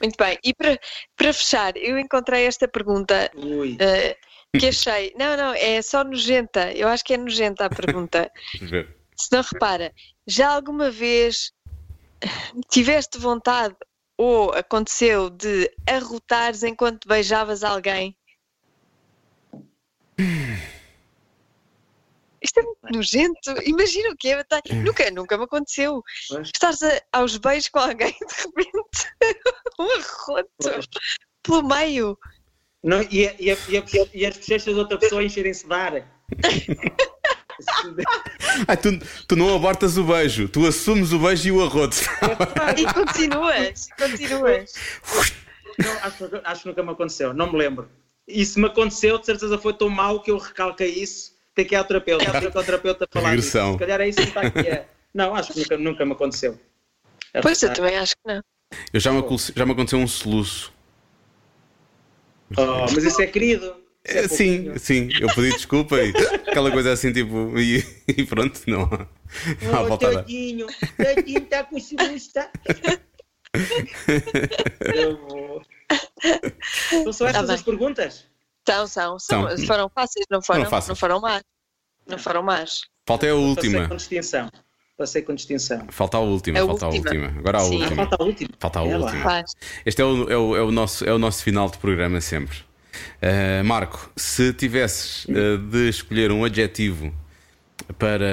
Muito bem. E para, para fechar, eu encontrei esta pergunta Ui. eh, que achei. Não, não, é só nojenta. Eu acho que é nojenta a pergunta. Se não repara, já alguma vez tiveste vontade ou aconteceu de arrotares enquanto beijavas alguém? Isto é muito nojento. Imagina o que é. tá- Nunca, nunca me aconteceu. Pois. Estás a- aos beijos com alguém de repente um arroto pelo meio. Não, e, e, e, e as bochechas de outra pessoa encherem-se de ar. Ai, tu, tu não abortas o beijo, tu assumes o beijo e o arroto. E continuas, continuas. Não, acho, que- acho que nunca me aconteceu, não me lembro. E se me aconteceu, de certeza foi tão mau que eu recalquei isso. Tem que ir ao terapeuta, tem que ir ao terapeuta a falar. Regressão. Se calhar é isso que está aqui. É. Não, acho que nunca, nunca me aconteceu. Pois eu também acho que não. Eu já me, já me aconteceu um soluço. Oh, mas isso é querido. É sim, sim, eu pedi desculpa e aquela coisa assim, tipo, e, e pronto, não há, não Oh, tadinho, tadinho está com soluço, tá? Eu vou. Então são estas Tá as perguntas? São, são, são. São. Foram fáceis, não foram? Foram fáceis. Não foram más. Não foram más. Falta é a Passei última. com distinção. Passei com distinção. Falta a última, A falta a última. última. Agora a Sim. Ah, última. falta a última. Falta a É lá. última. Faz. Este é o, é o- é o nosso, é o nosso final de programa sempre. Uh, Marco, se tivesses uh, de escolher um adjetivo para,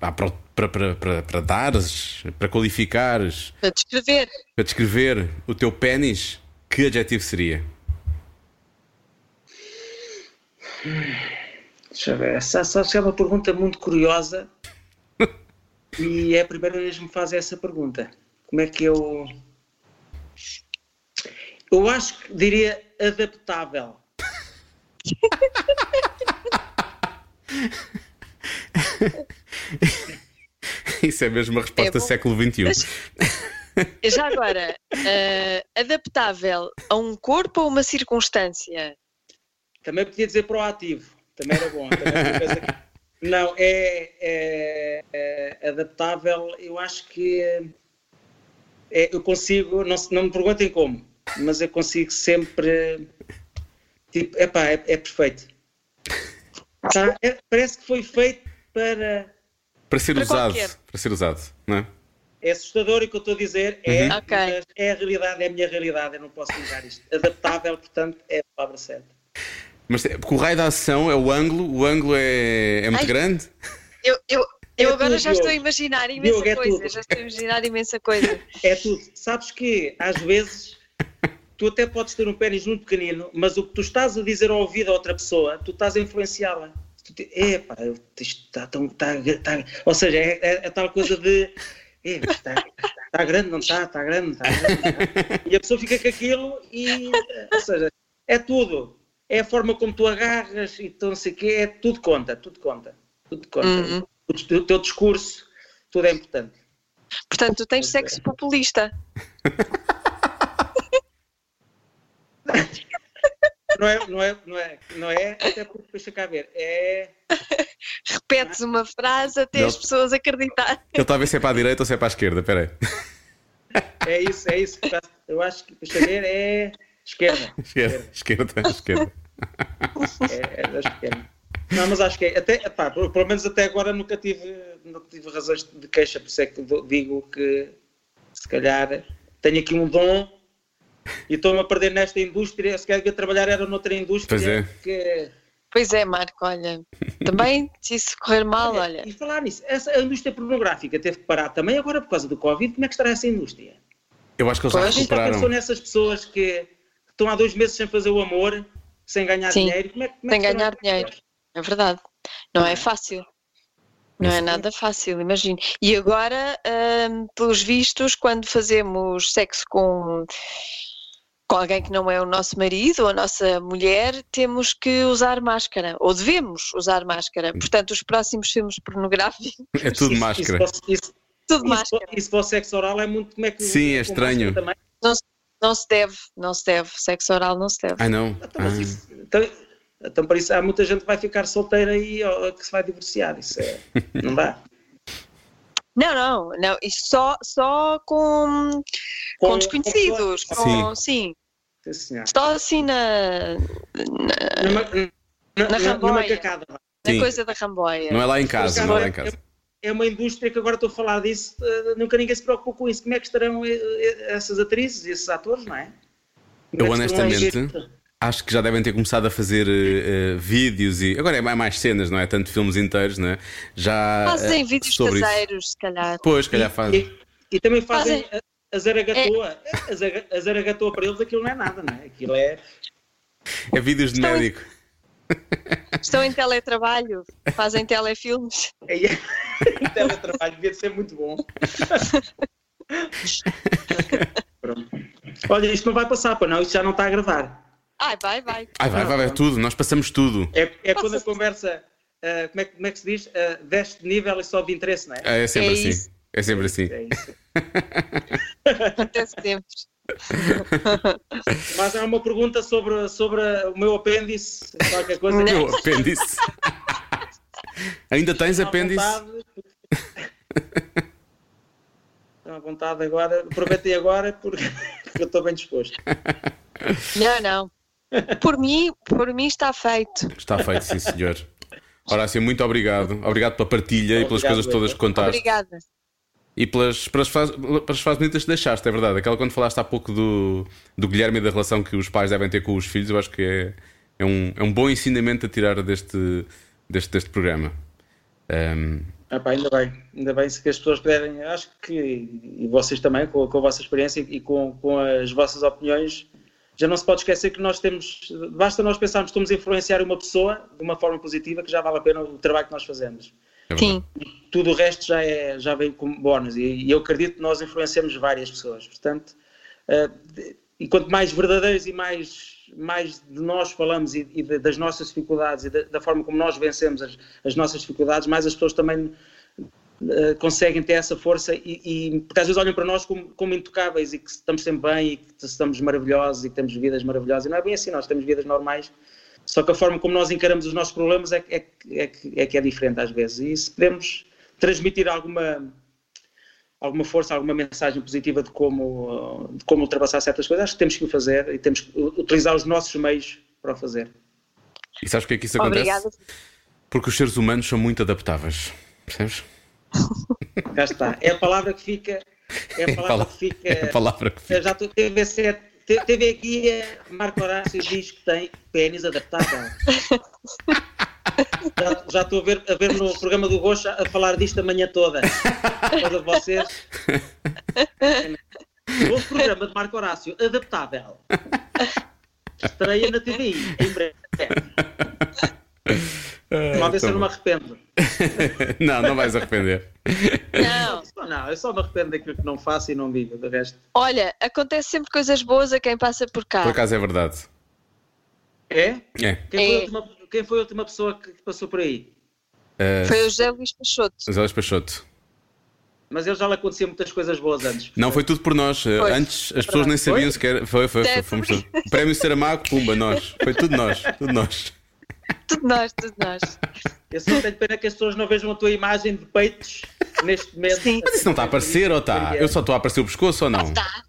ah, para, para, para, para, para dares, para qualificares, Para descrever. para descrever o teu pênis, que adjetivo seria? Deixa eu ver. Essa, essa é uma pergunta muito curiosa. e é a primeira vez que me fazem essa pergunta. Como é que eu. Eu acho que diria adaptável. Isso é mesmo uma resposta É século XXI. Já agora, eh, adaptável a um corpo ou uma circunstância? Também podia dizer proativo. Também era bom. Também era Não, é, é- é adaptável. Eu acho que é, eu consigo, não, não me perguntem como, mas eu consigo sempre. Tipo, epá, é, é perfeito. Tá? É- parece que foi feito para. Para ser Para usado. qualquer. Para ser usado, não é? É assustador o que eu estou a dizer, é, Uhum. Ok. mas é a realidade, é a minha realidade, eu não posso negar isto. Adaptável, portanto, é a palavra certa. Mas é- porque o raio da ação é o ângulo, o ângulo é, é muito Ai. grande. Eu, eu, eu É agora tudo, já estou a imaginar imensa Diogo, é coisa. tudo. Já estou a imaginar imensa coisa. É tudo. Sabes que, às vezes, tu até podes ter um pênis muito pequenino, mas o que tu estás a dizer ao ouvido a outra pessoa, tu estás a influenciá-la. Epá, isto está tão. Está, está- ou seja, é, é- é tal coisa de. "É, Está, está grande, não está? Está grande, não está grande. está?" E a pessoa fica com aquilo e. Ou seja, é tudo. É a forma como tu agarras e tu não sei o quê, é, tudo conta, tudo conta. Tudo conta. Uhum. O, o teu discurso, tudo é importante. Portanto, tu tens sexo populista. Não é, não é, não é, não é, até porque deixa cá ver, é, Repetes uma frase até Não. as pessoas acreditarem. Ele está a ver se é para a direita ou se é para a esquerda. Espera aí. é isso, é isso. Eu acho que, deixa ver, é esquerda. Esquerda, esquerda, esquerda. É, é da esquerda. Não, mas acho que é, até, epá, pelo menos até agora nunca tive, nunca tive razões de queixa, por isso é que digo que se calhar tenho aqui um dom e estou-me a perder nesta indústria, se calhar devia trabalhar era noutra indústria Pois é. que Pois é, Marco, olha. Também, se isso correr mal, olha. E falar nisso, essa, a indústria pornográfica teve que parar também agora por causa do Covid, como é que estará essa indústria? Eu acho que eles já Pois. A gente já pensou recuperaram. nessas pessoas que estão há dois meses sem fazer o amor, sem ganhar Sim, dinheiro. Como é, como é sem que ganhar dinheiro. É verdade. Não é fácil. Não é nada fácil, imagino. E agora, hum, pelos vistos, quando fazemos sexo com, com alguém que não é o nosso marido ou a nossa mulher, temos que usar máscara, ou devemos usar máscara. Portanto, os próximos filmes pornográficos, É tudo Isso- máscara. Isso, isso, tudo isso, máscara. isso para o sexo oral é muito. Como é que, Sim, é estranho. também? Não se deve, não se deve. Sexo oral não se deve. Ai não. Então, mas Ah. isso- então, então, por isso, há muita gente que vai ficar solteira aí ou que se vai divorciar. Isso é, não dá. Não, não, não. Isto só, só com, com, Com- desconhecidos. com Com, sim. Sim. Só assim na, na, Numa, na, Na ramboia. cacada. na Sim. coisa da ramboia. Não é lá em casa, não é lá em casa. é uma indústria que agora estou a falar disso, eh, nunca ninguém se preocupou com isso. Como é que estarão eh, eh, essas atrizes e esses atores, não é? Como Eu, é a honestamente? Acho que já devem ter começado a fazer eh, vídeos e. Agora é mais, cenas, não é? Tanto filmes inteiros, não é? Já. Fazem eh, vídeos sobre isso. caseiros, se calhar. Pois, se calhar fazem. E, e também fazem Fazem- a, a zaragatoa. A, zaga- a zaragatoa para eles aquilo não é nada, não é? Aquilo é. É vídeos de Estão- médico. Estão em teletrabalho, fazem telefilmes. é, o teletrabalho devia de ser muito bom. Pronto. Olha, isto não vai passar, para não, isto já não está a gravar. Ai, vai, vai. Ai, vai, vai, vai, tudo. Nós passamos tudo. É, é quando a conversa. ah, como, é, que- como é que se diz? Uh, desce de nível e sobe de interesse, não é? É, é sempre É assim. isso. É sempre assim. É isso. Acontece sempre. Mas há uma pergunta sobre, sobre o meu apêndice, qualquer coisa. O que meu apêndice. Ainda tens Estão apêndice? Estão à vontade agora. Aproveitei agora porque eu estou bem disposto. Não, não. Por mim, por mim está feito. Está feito, sim, senhor. Horácio, muito obrigado. Obrigado pela partilha e pelas Obrigado, coisas todas que contaste. Obrigada. E pelas, pelas, frases, pelas frases bonitas que deixaste, é verdade. Aquela quando falaste há pouco do, do Guilherme e da relação que os pais devem ter com os filhos, eu acho que é, é, um, é um bom ensinamento a tirar deste, deste, deste programa. Ahm, Ah, pá, ainda bem, ainda bem se que as pessoas puderem, acho que, e vocês também, com, com a vossa experiência e com, com as vossas opiniões, já não se pode esquecer que nós temos, basta nós pensarmos que estamos a influenciar uma pessoa de uma forma positiva que já vale a pena o trabalho que nós fazemos. é. Sim, Tudo o resto já, é, já vem como bónus e, e eu acredito que nós influenciamos várias pessoas, portanto, de- e quanto mais verdadeiros e mais, mais de nós falamos e, e de- das nossas dificuldades e da, da forma como nós vencemos as, as nossas dificuldades, mais as pessoas também eh, conseguem ter essa força e, e porque às vezes olham para nós como, como intocáveis e que estamos sempre bem e que estamos maravilhosos e que temos vidas maravilhosas e não é bem assim, nós temos vidas normais só que a forma como nós encaramos os nossos problemas é, que- é, é, é que é diferente às vezes e se podemos transmitir alguma alguma força, alguma mensagem positiva de como, de como ultrapassar certas coisas, acho que temos que o fazer e temos que utilizar os nossos meios para o fazer. E sabes porque é que isso acontece? obrigada. Porque os seres humanos são muito adaptáveis. Percebes? Cá está. É a palavra que fica. É a palavra que fica. é a palavra que fica. já estou TV, sete, T- TV aqui, eh, Marco Horácio diz que tem pênis adaptável. Já, já estou a ver, a ver no programa do Rocha a falar disto a manhã toda. De vocês. Novo programa de Marco Horácio, adaptável. Estreia na TVI, em breve. Uma vez eu não me arrependo. Não, não vais arrepender. Não, Só Não, eu só me arrependo daquilo que não faço e não digo. Do resto. olha, acontece sempre coisas boas a quem passa por cá. Por acaso é verdade. É? É. Quem foi, a É. última, quem foi a última pessoa que passou por aí? Uh, Foi o José Luís Peixoto. Zé Peixoto. Mas ele já lhe acontecia muitas coisas boas antes. Não, foi tudo por nós. Foi. Antes as pessoas nem sabiam sequer. Foi, foi, foi. Fomos tudo. Prémio Saramago, pumba, nós. Foi tudo nós. Tudo nós. Tudo nós, tudo nós. Eu só tenho pena que as pessoas não vejam a tua imagem de peitos neste momento. Sim. Mas isso não está a aparecer ou está? Eu só estou a aparecer o pescoço ou não? Tá.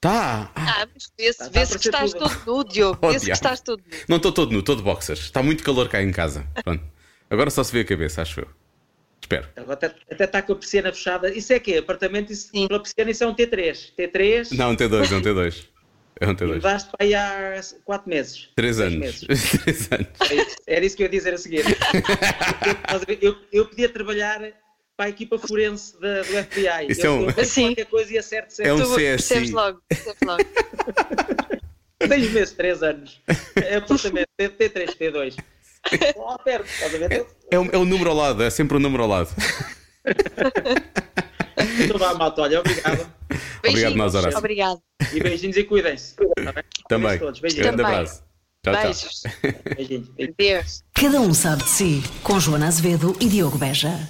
Tá. Ah, mas vê-se Tá- tá a que estás tudo. todo nu, Diogo. Oh, Vê-se que estás todo nu. Não estou todo nu, estou de boxers. Está muito calor cá em casa. Pronto. Agora só se vê a cabeça, acho eu. Espero. Agora Até, até está com a piscina fechada. Isso é quê? Apartamento, isso, Sim. pela piscina, isso é um T3. T3 Não, um T2, é um T2. É um e T2. mudaste para aí há 4 meses. Três Seis anos. meses. Três anos. Era isso- Era isso que eu ia dizer a seguir. Eu, eu, podia trabalhar para a equipa forense da, do FBI. Isso eu é um- estou a ver Sim. qualquer coisa e acerto sempre. É um Tu CSI. percebes logo, percebes logo. Seis meses, três anos. É T- T3, T2. Lá perto, estás a ver? É um, é um número ao lado, é sempre um número ao lado. Então vá, malta, olha, obrigado. Obrigado, Beijinhos. nós, Horácio. Obrigado. E beijinhos e cuidem-se. Tá bem? Também. Todos. Beijinhos. Grande Também. abraço. Tchau, tchau. Beijos. Beijinhos. Deus. Cada um sabe de si. Com Joana Azevedo e Diogo Beja.